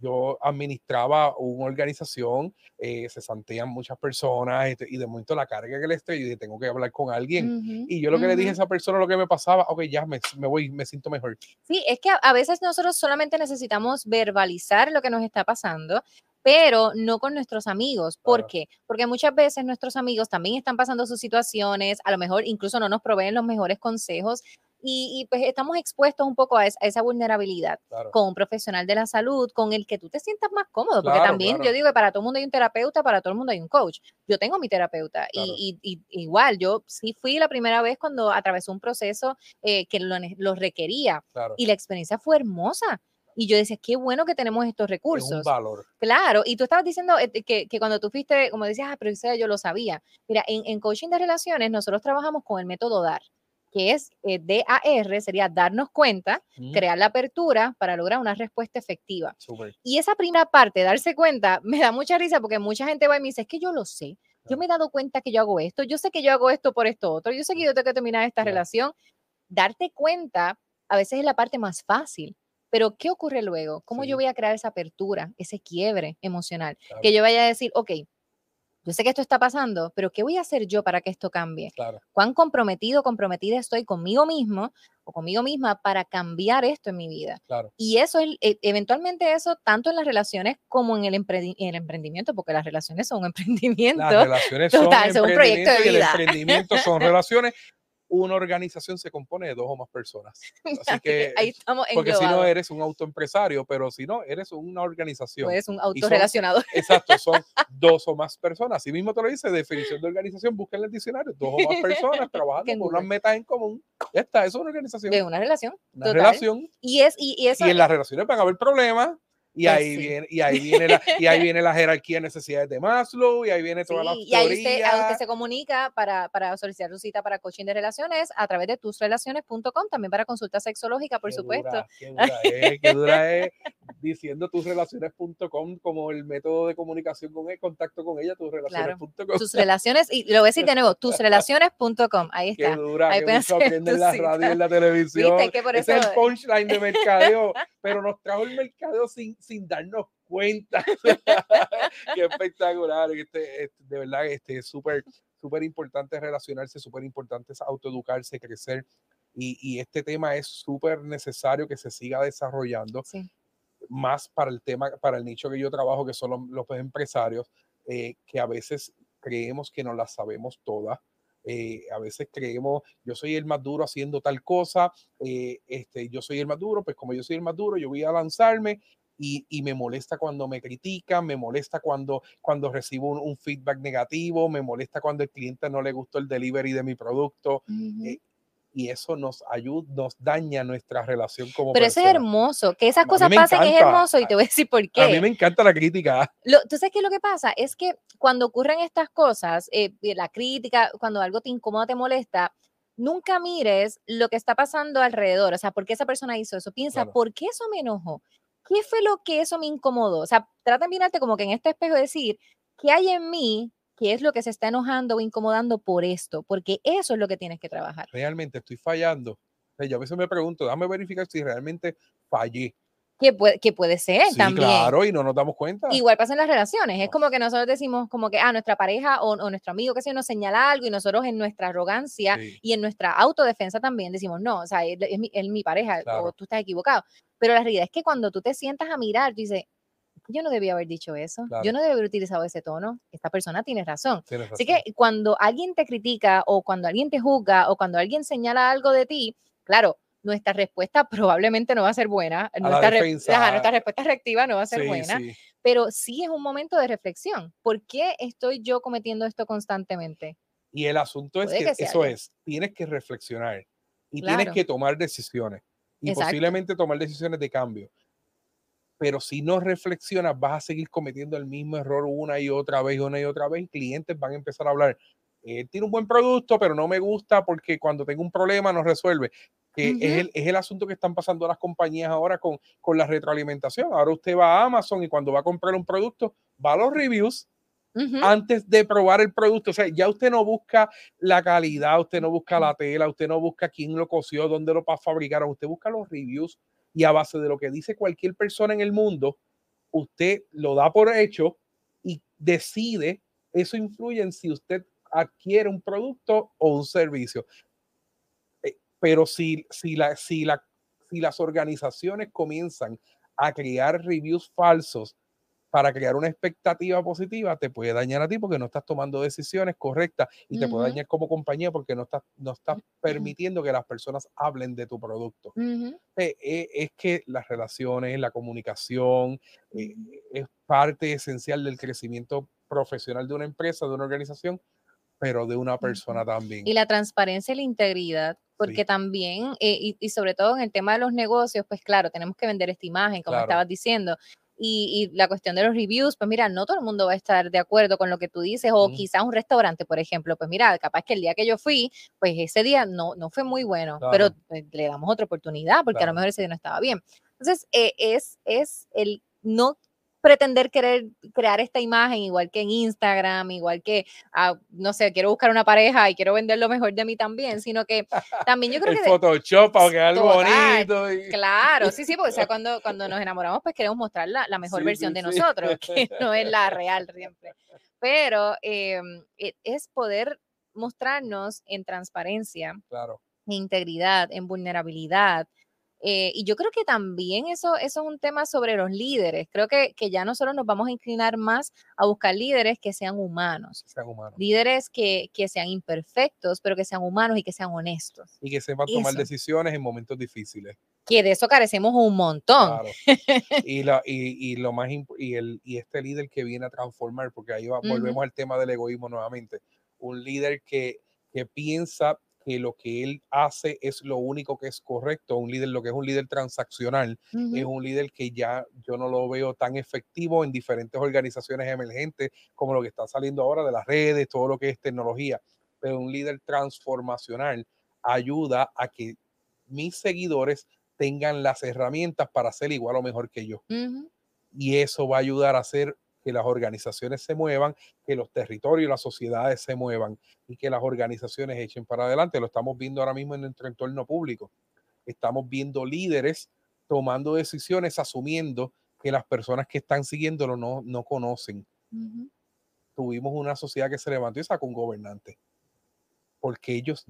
[SPEAKER 1] yo administraba una organización, eh, se sentían muchas personas este, y de momento la carga que le estoy, y tengo que hablar con alguien. y yo lo que le dije a esa persona, lo que me pasaba, ok, ya me, me voy, me siento mejor.
[SPEAKER 2] Sí, es que a, veces nosotros solamente necesitamos verbalizar lo que nos está pasando pero no con nuestros amigos. ¿Por qué? Porque muchas veces nuestros amigos también están pasando sus situaciones, a lo mejor incluso no nos proveen los mejores consejos y, pues estamos expuestos un poco a, esa vulnerabilidad con un profesional de la salud, con el que tú te sientas más cómodo, porque también yo digo que para todo el mundo hay un terapeuta, para todo el mundo hay un coach. Yo tengo mi terapeuta y, igual yo sí fui la primera vez cuando atravesó un proceso eh, que lo, requería y la experiencia fue hermosa. Y yo decía, qué bueno que tenemos estos recursos. Es un
[SPEAKER 1] valor.
[SPEAKER 2] Claro, y tú estabas diciendo eh, que, que, cuando tú fuiste, como decías, ah, pero yo lo sabía. Mira, en, en coaching de relaciones nosotros trabajamos con el método DAR que es eh, DAR, sería darnos cuenta, crear la apertura para lograr una respuesta efectiva. Y esa primera parte, darse cuenta, me da mucha risa porque mucha gente va y me dice, es que yo lo sé, yo me he dado cuenta que yo hago esto, yo sé que yo hago esto por esto otro, yo sé que yo tengo que terminar esta relación. Darte cuenta a veces es la parte más fácil. Pero, ¿qué ocurre luego? ¿Cómo yo voy a crear esa apertura, ese quiebre emocional? Que yo vaya a decir, ok, yo sé que esto está pasando, pero ¿qué voy a hacer yo para que esto cambie? ¿Cuán comprometido, comprometida estoy conmigo mismo o conmigo misma para cambiar esto en mi vida? Y eso es, e, eventualmente eso, tanto en las relaciones como en el, emprendimiento, porque las relaciones son un emprendimiento. Las
[SPEAKER 1] relaciones son, un proyecto de vida. el emprendimiento son relaciones una organización se compone de dos o más personas. Así que,
[SPEAKER 2] ahí estamos
[SPEAKER 1] porque si no eres un autoempresario, pero si no, eres una organización.
[SPEAKER 2] eres un autorrelacionado.
[SPEAKER 1] Exacto, son dos o más personas. Así mismo te lo dice, definición de organización, busquen el diccionario, dos o más personas trabajando por unas metas en común. Ya está, es una organización.
[SPEAKER 2] Es una relación.
[SPEAKER 1] Una relación.
[SPEAKER 2] Y, es, y, eso,
[SPEAKER 1] y en las relaciones van a haber problemas, y pues ahí, viene, y, ahí viene la, y ahí viene la jerarquía de necesidades de Maslow, y ahí viene toda la
[SPEAKER 2] Y ahí usted, usted, se comunica para, para, solicitar su cita para coaching de relaciones a través de tusrelaciones.com, también para consulta sexológica, por supuesto.
[SPEAKER 1] qué dura es, qué dura es, diciendo tusrelaciones.com como el método de comunicación con él, contacto con ella, tusrelaciones.com.
[SPEAKER 2] Tus relaciones, y lo voy a decir de nuevo, tusrelaciones.com, ahí está.
[SPEAKER 1] Qué dura, ahí que aprende en la radio y en la televisión. ¿Viste? Que por eso... es el punchline de mercadeo, pero nos trajo el mercadeo sin sin darnos cuenta. Qué espectacular. Este, este, de verdad, este es súper, súper importante relacionarse, súper importante es autoeducarse, crecer. Y, y este tema es súper necesario que se siga desarrollando. Más para el tema, para el nicho que yo trabajo, que son los, empresarios, eh, que a veces creemos que no las sabemos todas. Eh, a veces creemos, yo soy el más duro haciendo tal cosa, eh, este, yo soy el más duro, pues como yo soy el más duro, yo voy a lanzarme y, me molesta cuando me critican, me molesta cuando, cuando recibo un, feedback negativo, me molesta cuando el cliente no le gustó el delivery de mi producto. Eh, y eso nos ayuda, nos daña nuestra relación como
[SPEAKER 2] Pero eso es hermoso, que esas cosas pasen es hermoso y te voy a decir por qué.
[SPEAKER 1] A mí me encanta la crítica.
[SPEAKER 2] Lo, ¿Tú sabes qué es lo que pasa? Es que cuando ocurren estas cosas, eh, la crítica, cuando algo te incomoda, te molesta, nunca mires lo que está pasando alrededor, o sea, ¿por qué esa persona hizo eso? Piensa, ¿por qué eso me enojó? ¿Qué fue lo que eso me incomodó? O sea, trata de mirarte como que en este espejo decir, ¿qué hay en mí? ¿Qué es lo que se está enojando o incomodando por esto? Porque eso es lo que tienes que trabajar.
[SPEAKER 1] Realmente estoy fallando. yo a veces me pregunto, déjame verificar si realmente fallé.
[SPEAKER 2] Que puede, que puede ser sí, también.
[SPEAKER 1] Claro, y no nos damos cuenta.
[SPEAKER 2] Igual pasa en las relaciones. Es como que nosotros decimos como que, ah, nuestra pareja o, nuestro amigo que se nos señala algo y nosotros en nuestra arrogancia y en nuestra autodefensa también decimos, no, o sea, él, es, mi, mi, pareja o tú estás equivocado. Pero la realidad es que cuando tú te sientas a mirar, tú dices, yo no debía haber dicho eso, yo no debía haber utilizado ese tono, esta persona tiene razón. Así que cuando alguien te critica o cuando alguien te juzga o cuando alguien señala algo de ti, claro, nuestra respuesta probablemente no va a ser buena, nuestra, nuestra, respuesta reactiva no va a ser buena, pero sí es un momento de reflexión. ¿Por qué estoy yo cometiendo esto constantemente?
[SPEAKER 1] Y el asunto es que, eso es, tienes que reflexionar y tienes que tomar decisiones y posiblemente tomar decisiones de cambio. Pero si no reflexionas, vas a seguir cometiendo el mismo error una y otra vez, una y otra vez. Y clientes van a empezar a hablar. Tiene un buen producto, pero no me gusta porque cuando tengo un problema no resuelve que es, el, es, el, asunto que están pasando las compañías ahora con, con la retroalimentación. Ahora usted va a Amazon y cuando va a comprar un producto, va a los reviews antes de probar el producto. O sea, ya usted no busca la calidad, usted no busca la tela, usted no busca quién lo cosió, dónde lo fabricaron, usted busca los reviews y a base de lo que dice cualquier persona en el mundo, usted lo da por hecho y decide, eso influye en si usted adquiere un producto o un servicio. Eh, pero si, si, la, si, la, si las organizaciones comienzan a crear reviews falsos para crear una expectativa positiva, te puede dañar a ti porque no estás tomando decisiones correctas y te puede dañar como compañía porque no estás, no estás permitiendo que las personas hablen de tu producto. Eh, eh, es que las relaciones, la comunicación es parte esencial del crecimiento profesional de una empresa, de una organización, pero de una persona también.
[SPEAKER 2] Y la transparencia y la integridad, porque también, eh, y, sobre todo en el tema de los negocios, pues claro, tenemos que vender esta imagen, como estabas diciendo. Y, la cuestión de los reviews, pues mira, no todo el mundo va a estar de acuerdo con lo que tú dices, o quizás un restaurante, por ejemplo, pues mira, capaz que el día que yo fui, pues ese día no, no fue muy bueno, pero pues, le damos otra oportunidad, porque a lo mejor ese día no estaba bien. Entonces, eh, es, es el no pretender querer crear esta imagen igual que en Instagram, igual que, ah, no sé, quiero buscar una pareja y quiero vender lo mejor de mí también, sino que también yo creo
[SPEAKER 1] El
[SPEAKER 2] que...
[SPEAKER 1] Photoshop para que algo bonito.
[SPEAKER 2] Claro, sí, sí, porque o sea, cuando, cuando nos enamoramos, pues queremos mostrar la, la mejor versión de nosotros, que no es la real siempre. Pero em, e, es poder mostrarnos en transparencia,
[SPEAKER 1] claro.
[SPEAKER 2] en integridad, en vulnerabilidad, eh, y yo creo que también eso, eso es un tema sobre los líderes. Creo que, que, ya nosotros nos vamos a inclinar más a buscar líderes que sean humanos. Líderes que, que, sean imperfectos, pero que sean humanos y que sean honestos.
[SPEAKER 1] Y que sepan tomar decisiones en momentos difíciles.
[SPEAKER 2] Que de eso carecemos un montón. Claro.
[SPEAKER 1] y, la, y, y, lo más y, el, y este líder que viene a transformar, porque ahí volvemos al tema del egoísmo nuevamente. Un líder que, que piensa que lo que él hace es lo único que es correcto. Un líder, lo que es un líder transaccional, es un líder que ya yo no lo veo tan efectivo en diferentes organizaciones emergentes como lo que está saliendo ahora de las redes, todo lo que es tecnología. Pero un líder transformacional ayuda a que mis seguidores tengan las herramientas para ser igual o mejor que yo. Y eso va a ayudar a ser que las organizaciones se muevan, que los territorios y las sociedades se muevan y que las organizaciones echen para adelante. Lo estamos viendo ahora mismo en nuestro entorno público. Estamos viendo líderes tomando decisiones asumiendo que las personas que están siguiéndolo no, no conocen. Tuvimos una sociedad que se levantó y sacó un gobernante, porque ellos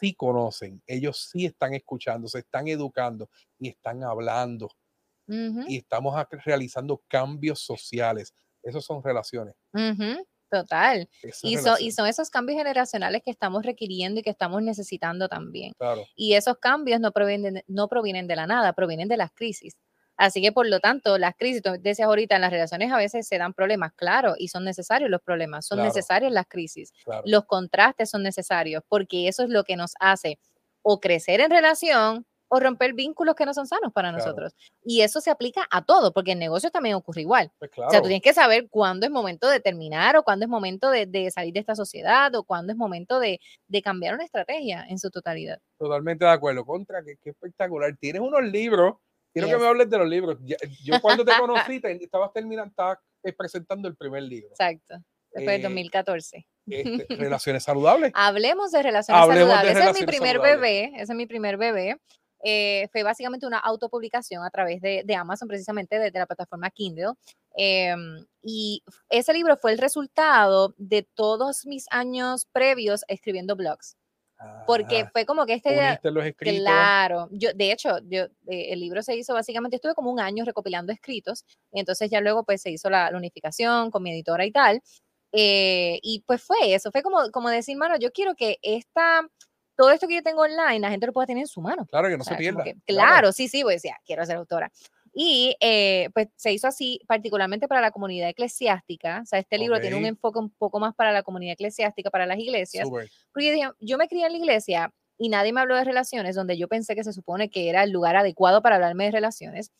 [SPEAKER 1] sí conocen, ellos sí están escuchando, se están educando y están hablando. Y estamos realizando cambios sociales. Esos son relaciones.
[SPEAKER 2] Total. y, y, son esos cambios generacionales que estamos requiriendo y que estamos necesitando también. Y esos cambios no provienen, no provienen de la nada, provienen de las crisis. Así que, por lo tanto, las crisis, tú decías ahorita, en las relaciones a veces se dan problemas, claro, y son necesarios los problemas, son necesarios las crisis. Los contrastes son necesarios porque eso es lo que nos hace o crecer en relación o romper vínculos que no son sanos para nosotros. Y eso se aplica a todo, porque en negocios también ocurre igual. Pues o sea, tú tienes que saber cuándo es momento de terminar o cuándo es momento de, salir de esta sociedad o cuándo es momento de, cambiar una estrategia en su totalidad.
[SPEAKER 1] Totalmente de acuerdo. Contra, qué, espectacular. Tienes unos libros. Quiero que me hables de los libros. Yo cuando te conocí, estabas terminando, estabas eh, presentando el primer libro.
[SPEAKER 2] Exacto. Después del 2014.
[SPEAKER 1] Eh, este, relaciones saludables.
[SPEAKER 2] Hablemos de relaciones saludables. ese es mi primer bebé. Ese es mi primer bebé. Eh, fue básicamente una autopublicación a través de, Amazon, precisamente desde la plataforma Kindle. Em, y ese libro fue el resultado de todos mis años previos escribiendo blogs. porque fue como que este
[SPEAKER 1] idea,
[SPEAKER 2] claro, yo de hecho, yo eh, el libro se hizo básicamente estuve como un año recopilando escritos, y entonces ya luego pues se hizo la, unificación con mi editora y tal. Eh, y pues fue eso, fue como, como decir, mano, yo quiero que esta, todo esto que yo tengo online, la gente lo pueda tener en su mano.
[SPEAKER 1] Claro, que no se pierda.
[SPEAKER 2] claro, sí, sí, pues decía, quiero ser autora. Y eh, pues se hizo así, particularmente para la comunidad eclesiástica. O sea, este libro tiene un enfoque un poco más para la comunidad eclesiástica, para las iglesias. Porque yo me crié en la iglesia y nadie me habló de relaciones, donde yo pensé que se supone que era el lugar adecuado para hablarme de relaciones.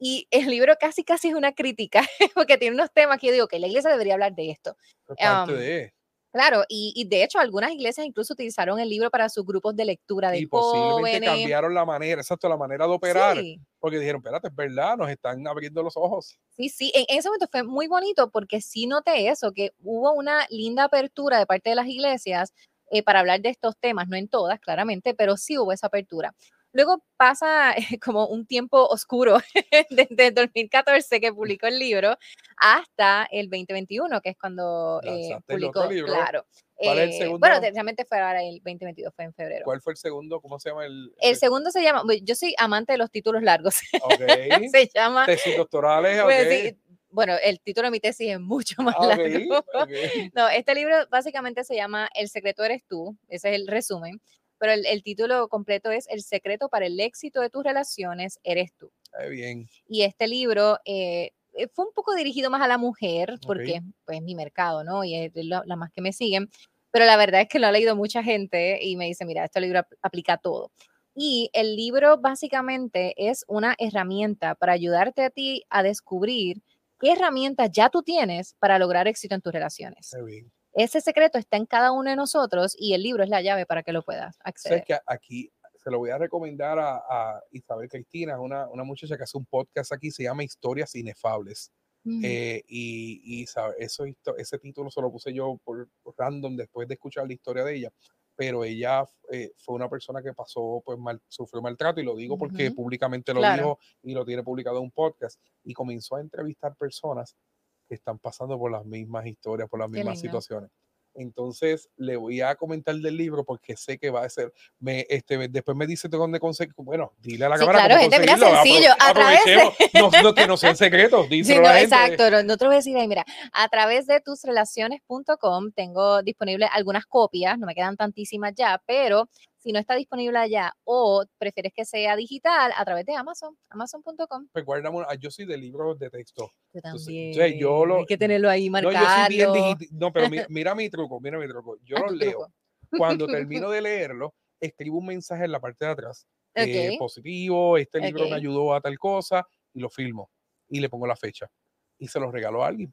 [SPEAKER 2] Y el libro casi, casi es una crítica, porque tiene unos temas que yo digo que la iglesia debería hablar de esto.
[SPEAKER 1] Parte de
[SPEAKER 2] Claro, y, de hecho algunas iglesias incluso utilizaron el libro para sus grupos de lectura de y posiblemente
[SPEAKER 1] cambiaron la manera, exacto, la manera de operar, porque dijeron, espérate, es verdad, nos están abriendo los ojos.
[SPEAKER 2] Sí, sí, en, ese momento fue muy bonito porque sí noté eso, que hubo una linda apertura de parte de las iglesias eh, para hablar de estos temas, no en todas, claramente, pero sí hubo esa apertura. Luego pasa como un tiempo oscuro desde 2014 que publicó el libro hasta el 2021, que es cuando eh, publicó, claro.
[SPEAKER 1] ¿Cuál es el eh, segundo?
[SPEAKER 2] Bueno, realmente fue ahora el 2022, fue en febrero.
[SPEAKER 1] ¿Cuál fue el segundo? ¿Cómo se llama
[SPEAKER 2] el? El segundo se llama, yo soy amante de los títulos largos.
[SPEAKER 1] Okay.
[SPEAKER 2] se llama.
[SPEAKER 1] Tesis doctorales, pues,
[SPEAKER 2] bueno, el título de mi tesis es mucho más largo. No, este libro básicamente se llama El secreto eres tú, ese es el resumen, pero el, título completo es El secreto para el éxito de tus relaciones eres tú.
[SPEAKER 1] bien.
[SPEAKER 2] Y este libro eh, eh, fue un poco dirigido más a la mujer, porque pues es mi mercado, ¿no? Y es la, más que me siguen, pero la verdad es que lo ha leído mucha gente y me dice, mira, este libro aplica a todo. Y el libro básicamente es una herramienta para ayudarte a ti a descubrir qué herramientas ya tú tienes para lograr éxito en tus relaciones. Ese secreto está en cada uno de nosotros y el libro es la llave para que lo puedas acceder.
[SPEAKER 1] que aquí se lo voy a recomendar a, Isabel Cristina, una, una muchacha que hace un podcast aquí, se llama Historias Inefables. Mm. Eh, y, y eso, ese título se lo puse yo por, random después de escuchar la historia de ella pero ella eh, fue una persona que pasó, pues mal, sufrió maltrato, y lo digo porque públicamente lo dijo y lo tiene publicado en un podcast, y comenzó a entrevistar personas están pasando por las mismas historias, por las mismas situaciones. Entonces le voy a comentar del libro porque sé que va a ser. Me, este, después me dice dónde conseguir. Bueno, dile a la cámara.
[SPEAKER 2] Claro, gente, mira, sencillo. a través
[SPEAKER 1] no, que no sean secretos.
[SPEAKER 2] Sí, no, exacto. No, te lo voy a decir ahí. Mira, a través de tusrelaciones.com tengo disponible algunas copias. No me quedan tantísimas ya, pero si no está disponible allá o prefieres que sea digital, a través de Amazon, amazon.com.
[SPEAKER 1] Pues ah, yo soy de libros de texto.
[SPEAKER 2] Yo también. yo lo, Hay que tenerlo ahí marcado. No, yo soy bien digital.
[SPEAKER 1] No, pero mira, mi truco, mira mi truco. Yo lo leo. Cuando termino de leerlo, escribo un mensaje en la parte de atrás. Eh, positivo, este libro me ayudó a tal cosa, y lo filmo. Y le pongo la fecha. Y se lo regalo a alguien.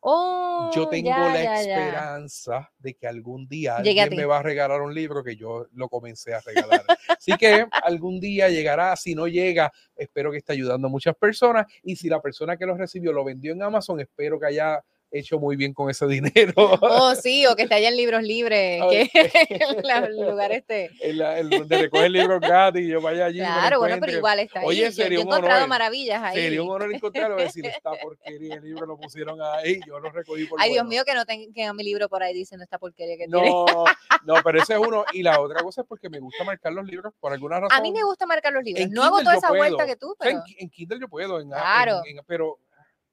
[SPEAKER 2] Oh,
[SPEAKER 1] yo tengo la esperanza de que algún día alguien me va a regalar un libro que yo lo comencé a regalar. Así que algún día llegará, si no llega, espero que esté ayudando a muchas personas y si la persona que lo recibió lo vendió en Amazon, espero que haya hecho muy bien con ese dinero.
[SPEAKER 2] Oh, sí, o que esté allá en libros libres, que el lugar este.
[SPEAKER 1] El, donde recoge libros gratis, yo vaya allí.
[SPEAKER 2] Claro, bueno, pero igual está ahí.
[SPEAKER 1] Oye, sería
[SPEAKER 2] yo, he encontrado maravillas ahí.
[SPEAKER 1] Sería un honor encontrarlo, decir, esta porquería, el libro lo pusieron ahí, yo lo recogí por
[SPEAKER 2] Ay, Dios mío, que no tengan mi libro por ahí diciendo esta porquería que
[SPEAKER 1] no,
[SPEAKER 2] tiene.
[SPEAKER 1] No, pero ese es uno. Y la otra cosa es porque me gusta marcar los libros por alguna razón.
[SPEAKER 2] A mí me gusta marcar los libros. no hago toda esa vuelta que tú, pero.
[SPEAKER 1] En, Kindle yo puedo, en,
[SPEAKER 2] claro.
[SPEAKER 1] pero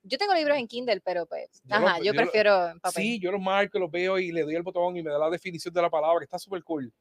[SPEAKER 2] yo tengo libros en Kindle, pero pues, yo ajá, yo, prefiero en papel.
[SPEAKER 1] Sí, yo los marco, los veo y le doy el botón y me da la definición de la palabra, que está súper cool.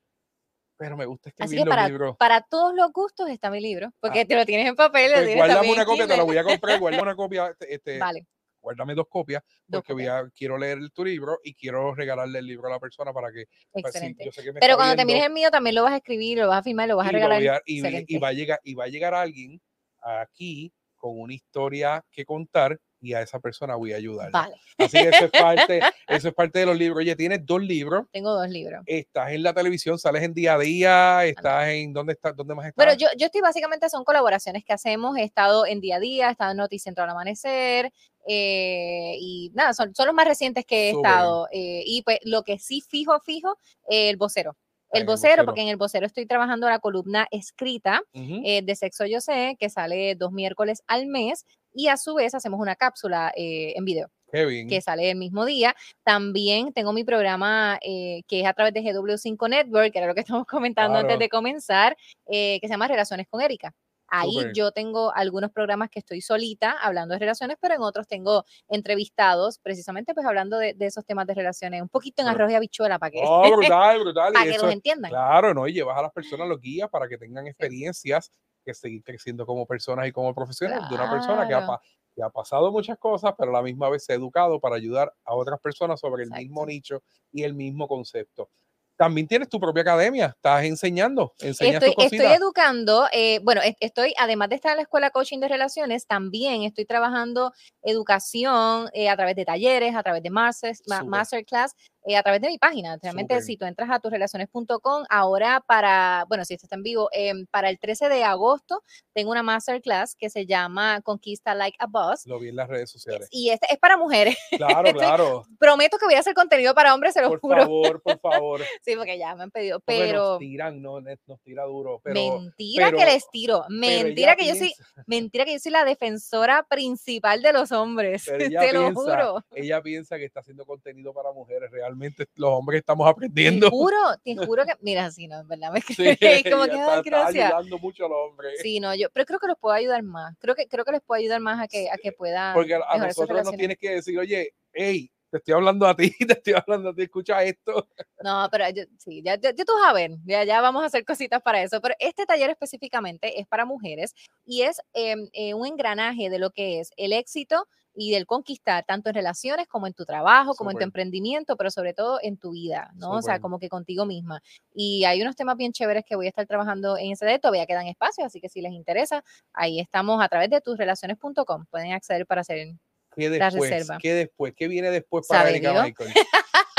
[SPEAKER 1] Pero me gusta escribir Así que
[SPEAKER 2] para,
[SPEAKER 1] libros.
[SPEAKER 2] Para todos los gustos está mi libro, porque ah. te lo tienes en papel.
[SPEAKER 1] Pues guárdame una copia, te la voy a comprar, guárdame una copia. Este, vale. Guárdame dos copias, porque Voy a, quiero leer tu libro y quiero regalarle el libro a la persona para que.
[SPEAKER 2] Pues, Excelente. pero cuando te mires el mío, también lo vas a escribir, lo vas a firmar, lo vas a regalar.
[SPEAKER 1] y, y, va a llegar, y va a llegar alguien aquí con una historia que contar y a esa persona voy a ayudar.
[SPEAKER 2] Vale.
[SPEAKER 1] Así que eso es parte, eso es parte de los libros. Oye, tienes dos libros.
[SPEAKER 2] Tengo dos libros.
[SPEAKER 1] Estás en la televisión, sales en día a día, estás en dónde estás, dónde más estás.
[SPEAKER 2] Bueno, yo, yo estoy básicamente son colaboraciones que hacemos. He estado en día a día, he estado en Noticentro al Amanecer. Eh, y nada, son, son, los más recientes que he estado. Eh, y pues lo que sí fijo, fijo, el vocero. El vocero, porque en el vocero estoy trabajando la columna escrita eh, de Sexo Yo Sé, que sale dos miércoles al mes, y a su vez hacemos una cápsula eh, en video. que sale el mismo día. También tengo mi programa eh, que es a través de GW5 Network, que era lo que estamos comentando antes de comenzar, que se llama Relaciones con Erika. Ahí yo tengo algunos programas que estoy solita hablando de relaciones, pero en otros tengo entrevistados, precisamente pues hablando de, esos temas de relaciones, un poquito en arroz y habichuela para que,
[SPEAKER 1] oh, brutal, brutal.
[SPEAKER 2] para que los entiendan.
[SPEAKER 1] Claro, ¿no? Y llevas a las personas los guías para que tengan experiencias que seguir creciendo como personas y como profesionales de una persona que ha, que ha pasado muchas cosas, pero a la misma vez se ha educado para ayudar a otras personas sobre el mismo nicho y el mismo concepto. También tienes tu propia academia, estás enseñando, enseñas
[SPEAKER 2] estoy, estoy educando, eh, bueno, estoy, además de estar en la escuela coaching de relaciones, también estoy trabajando educación eh, a través de talleres, a través de masters, masterclass, eh, a través de mi página. Realmente, si tú entras a tusrelaciones.com, ahora para, bueno, si esto está en vivo, em, para el 13 de agosto tengo una masterclass que se llama Conquista Like a Boss.
[SPEAKER 1] Lo vi en las redes sociales.
[SPEAKER 2] Y este es para mujeres.
[SPEAKER 1] Claro, claro.
[SPEAKER 2] Prometo que voy a hacer contenido para hombres, se lo
[SPEAKER 1] por
[SPEAKER 2] juro.
[SPEAKER 1] Por favor, por favor.
[SPEAKER 2] sí, porque ya me han pedido, pero...
[SPEAKER 1] Nos tiran, no, nos tira duro. Pero,
[SPEAKER 2] mentira que les tiro. Mentira que yo soy, mentira que yo soy la defensora principal de los hombres. Te lo juro.
[SPEAKER 1] Ella piensa que está haciendo contenido para mujeres. Realmente los hombres estamos aprendiendo.
[SPEAKER 2] Te juro, te juro que, mira, sí, no, es verdad. Me
[SPEAKER 1] sí, como que, está, está ayudando mucho a los hombres.
[SPEAKER 2] Sí, no, yo, pero creo que los puedo ayudar más. Creo que, creo que les puedo ayudar más a que, a que puedan.
[SPEAKER 1] Porque a, nosotros nos tienes que decir, oye, hey, te estoy hablando a ti, te estoy hablando a ti, escucha esto.
[SPEAKER 2] No, pero yo, sí, ya, ya, tú vas a ver, ya, ya vamos a hacer cositas para eso, pero este taller específicamente es para mujeres y es em, eh, un engranaje de lo que es el éxito y del conquistar, tanto en relaciones como en tu trabajo, como en tu emprendimiento, pero sobre todo en tu vida, ¿no? O sea, como que contigo misma. Y hay unos temas bien chéveres que voy a estar trabajando en ese de todavía quedan espacios, así que si les interesa, ahí estamos a través de tusrelaciones.com, pueden acceder para hacer
[SPEAKER 1] ¿Qué después? ¿Qué después? ¿Qué viene después para Erika Michael?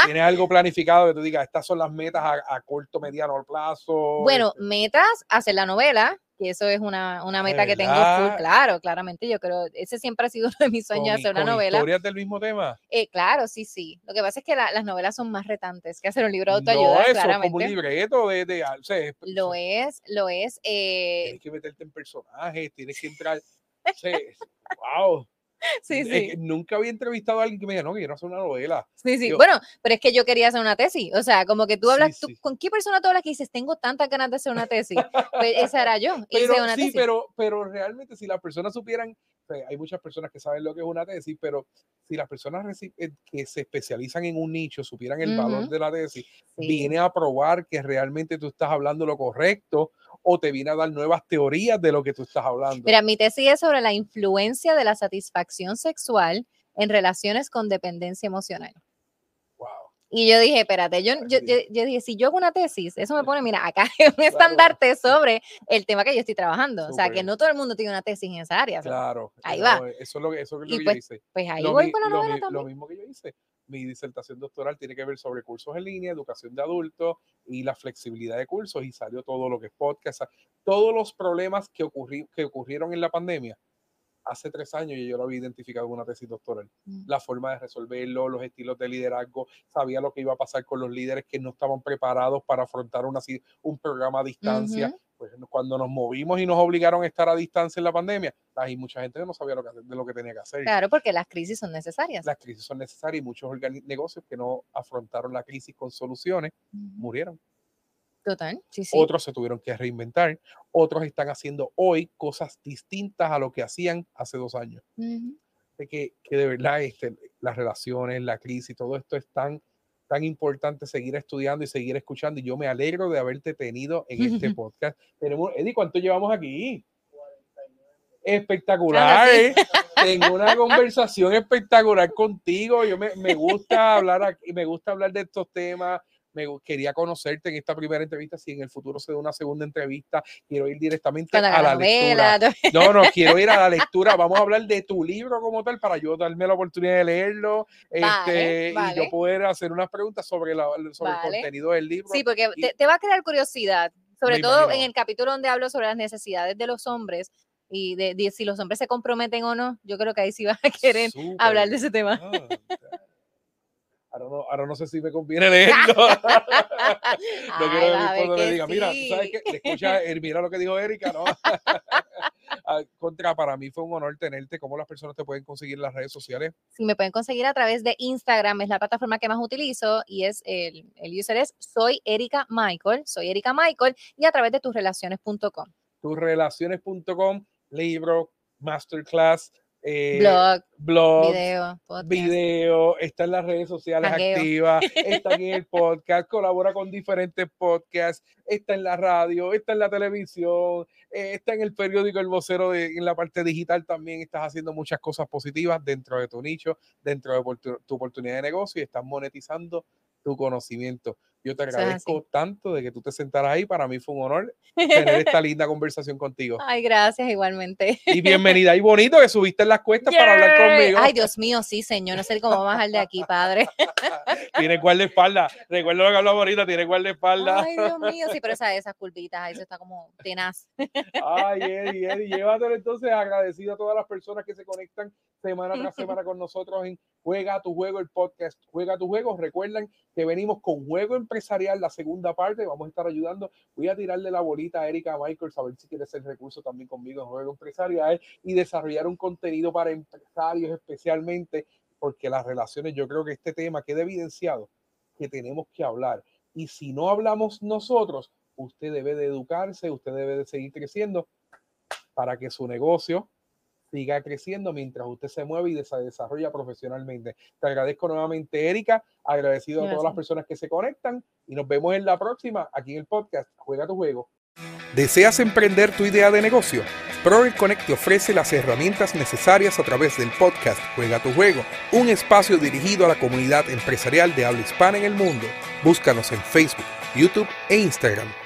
[SPEAKER 1] ¿Tienes algo planificado que tú digas, estas son las metas a, corto, mediano plazo?
[SPEAKER 2] Bueno, este metas, hacer la novela, que eso es una, una meta que tengo claro, claramente, yo creo, ese siempre ha sido uno de mis sueños, hacer una novela.
[SPEAKER 1] ¿Historias del mismo tema?
[SPEAKER 2] Eh, claro, sí, sí. Lo que pasa es que las novelas son más retantes que hacer un libro de autoayuda, no, eso claramente.
[SPEAKER 1] como un libreto de... de,
[SPEAKER 2] lo es, lo es. Eh,
[SPEAKER 1] tienes que meterte en personajes, tienes que entrar... wow.
[SPEAKER 2] Sí, sí.
[SPEAKER 1] nunca había entrevistado a alguien que me diga, no, quiero hacer una novela.
[SPEAKER 2] Sí, sí. bueno, pero es que yo quería hacer una tesis. O sea, como que tú hablas, ¿con qué persona tú hablas que dices, tengo tantas ganas de hacer una tesis? Pues esa era yo.
[SPEAKER 1] Pero, sí, Pero, pero realmente si las personas supieran, hay muchas personas que saben lo que es una tesis, pero si las personas eh, que se especializan en un nicho supieran el valor de la tesis, viene a probar que realmente tú estás hablando lo correcto o te viene a dar nuevas teorías de lo que tú estás hablando.
[SPEAKER 2] Mira, mi tesis es sobre la influencia de la satisfacción sexual en relaciones con dependencia emocional. Y yo dije, espérate, yo, yo, yo, dije, si yo hago una tesis, eso me pone, mira, acá es un estandarte sobre el tema que yo estoy trabajando. O sea, que no todo el mundo tiene una tesis en esa área.
[SPEAKER 1] Claro.
[SPEAKER 2] Ahí va.
[SPEAKER 1] Eso es lo que, eso es lo que
[SPEAKER 2] pues,
[SPEAKER 1] yo hice.
[SPEAKER 2] Pues ahí voy con la novela
[SPEAKER 1] también. Lo mismo que yo hice mi disertación doctoral tiene que ver sobre cursos en línea, educación de adultos y la flexibilidad de cursos y salió todo lo que es podcast, todos los problemas que, que ocurrieron en la pandemia. Hace tres años yo lo había identificado en una tesis doctoral. Mm. La forma de resolverlo, los estilos de liderazgo, sabía lo que iba a pasar con los líderes que no estaban preparados para afrontar una, un programa a distancia pues cuando nos movimos y nos obligaron a estar a distancia en la pandemia, hay mucha gente que no sabía lo que, de lo que tenía que hacer.
[SPEAKER 2] Claro, porque las crisis son necesarias.
[SPEAKER 1] Las crisis son necesarias y muchos negocios que no afrontaron la crisis con soluciones murieron.
[SPEAKER 2] Total, sí, sí.
[SPEAKER 1] Otros se tuvieron que reinventar, otros están haciendo hoy cosas distintas a lo que hacían hace dos años. de que, que, de verdad este, las relaciones, la crisis, todo esto es tan tan importante seguir estudiando y seguir escuchando. Y yo me alegro de haberte tenido en este podcast. Tenemos, Eddie, ¿cuánto llevamos aquí? Espectacular. ¿eh? Tengo una conversación espectacular contigo. Yo me, me gusta hablar aquí, me gusta hablar de estos temas me quería conocerte en esta primera entrevista, si en el futuro se da una segunda entrevista, quiero ir directamente a la lectura. No, no, quiero ir a la lectura, vamos a hablar de tu libro como tal para yo darme la oportunidad de leerlo este, y yo poder hacer unas preguntas sobre, la, sobre el contenido del libro.
[SPEAKER 2] Sí, porque te, va a crear curiosidad, sobre todo en el capítulo donde hablo sobre las necesidades de los hombres, y de, si los hombres se comprometen o no, yo creo que ahí sí vas a querer hablar de ese tema. Ah,
[SPEAKER 1] Ahora no, sé si me conviene leerlo. no quiero que mi le diga, mira, tú sabes que escucha, mira lo que dijo Erika, ¿no? Ah, contra, para mí fue un honor tenerte. ¿Cómo las personas te pueden conseguir en las redes sociales?
[SPEAKER 2] Sí, me pueden conseguir a través de Instagram, es la plataforma que más utilizo y es el, el user es soy Erika Michael, soy Erika Michael y a través de tusrelaciones.com.
[SPEAKER 1] Tusrelaciones.com, libro, masterclass,
[SPEAKER 2] eh, blog,
[SPEAKER 1] blog,
[SPEAKER 2] video,
[SPEAKER 1] video, está en las redes sociales activas, está en el podcast, colabora con diferentes podcasts, está en la radio, está en la televisión, eh, está en el periódico El Vocero, de, en la parte digital también estás haciendo muchas cosas positivas dentro de tu nicho, dentro de tu, tu oportunidad de negocio y estás monetizando tu conocimiento. Yo te agradezco tanto de que tú te sentaras ahí. Para mí fue un honor tener esta linda conversación contigo.
[SPEAKER 2] Ay, gracias, igualmente.
[SPEAKER 1] Y bienvenida. Y bonito que subiste en las cuestas para hablar conmigo.
[SPEAKER 2] Ay, Dios mío, sí, señor. No sé cómo bajar de aquí, padre.
[SPEAKER 1] tiene guardaespaldas. Recuerdo lo que habló ahorita, tiene guardaespaldas.
[SPEAKER 2] Ay, Dios mío, sí, pero esa, esas curvitas, eso está como tenaz.
[SPEAKER 1] Ay, Eddie, Eddie, llévatelo entonces agradecido a todas las personas que se conectan semana tras semana con nosotros en Juega tu Juego, el podcast Juega tu Juego. Recuerden que venimos con Juego Empresarial, la segunda parte. Vamos a estar ayudando. Voy a tirarle la bolita a Erika Michaels a ver si quiere ser recurso también conmigo en Juego Empresarial y desarrollar un contenido para empresarios especialmente, porque las relaciones, yo creo que este tema queda evidenciado que tenemos que hablar. Y si no hablamos nosotros, usted debe de educarse, usted debe de seguir creciendo para que su negocio siga creciendo mientras usted se mueve y se desarrolla profesionalmente. Te agradezco nuevamente, Erika, agradecido a todas las personas que se conectan y nos vemos en la próxima aquí en el podcast Juega tu juego.
[SPEAKER 3] ¿Deseas emprender tu idea de negocio? Proel Connect te ofrece las herramientas necesarias a través del podcast Juega tu juego, un espacio dirigido a la comunidad empresarial de habla hispana en el mundo. Búscanos en Facebook, YouTube e Instagram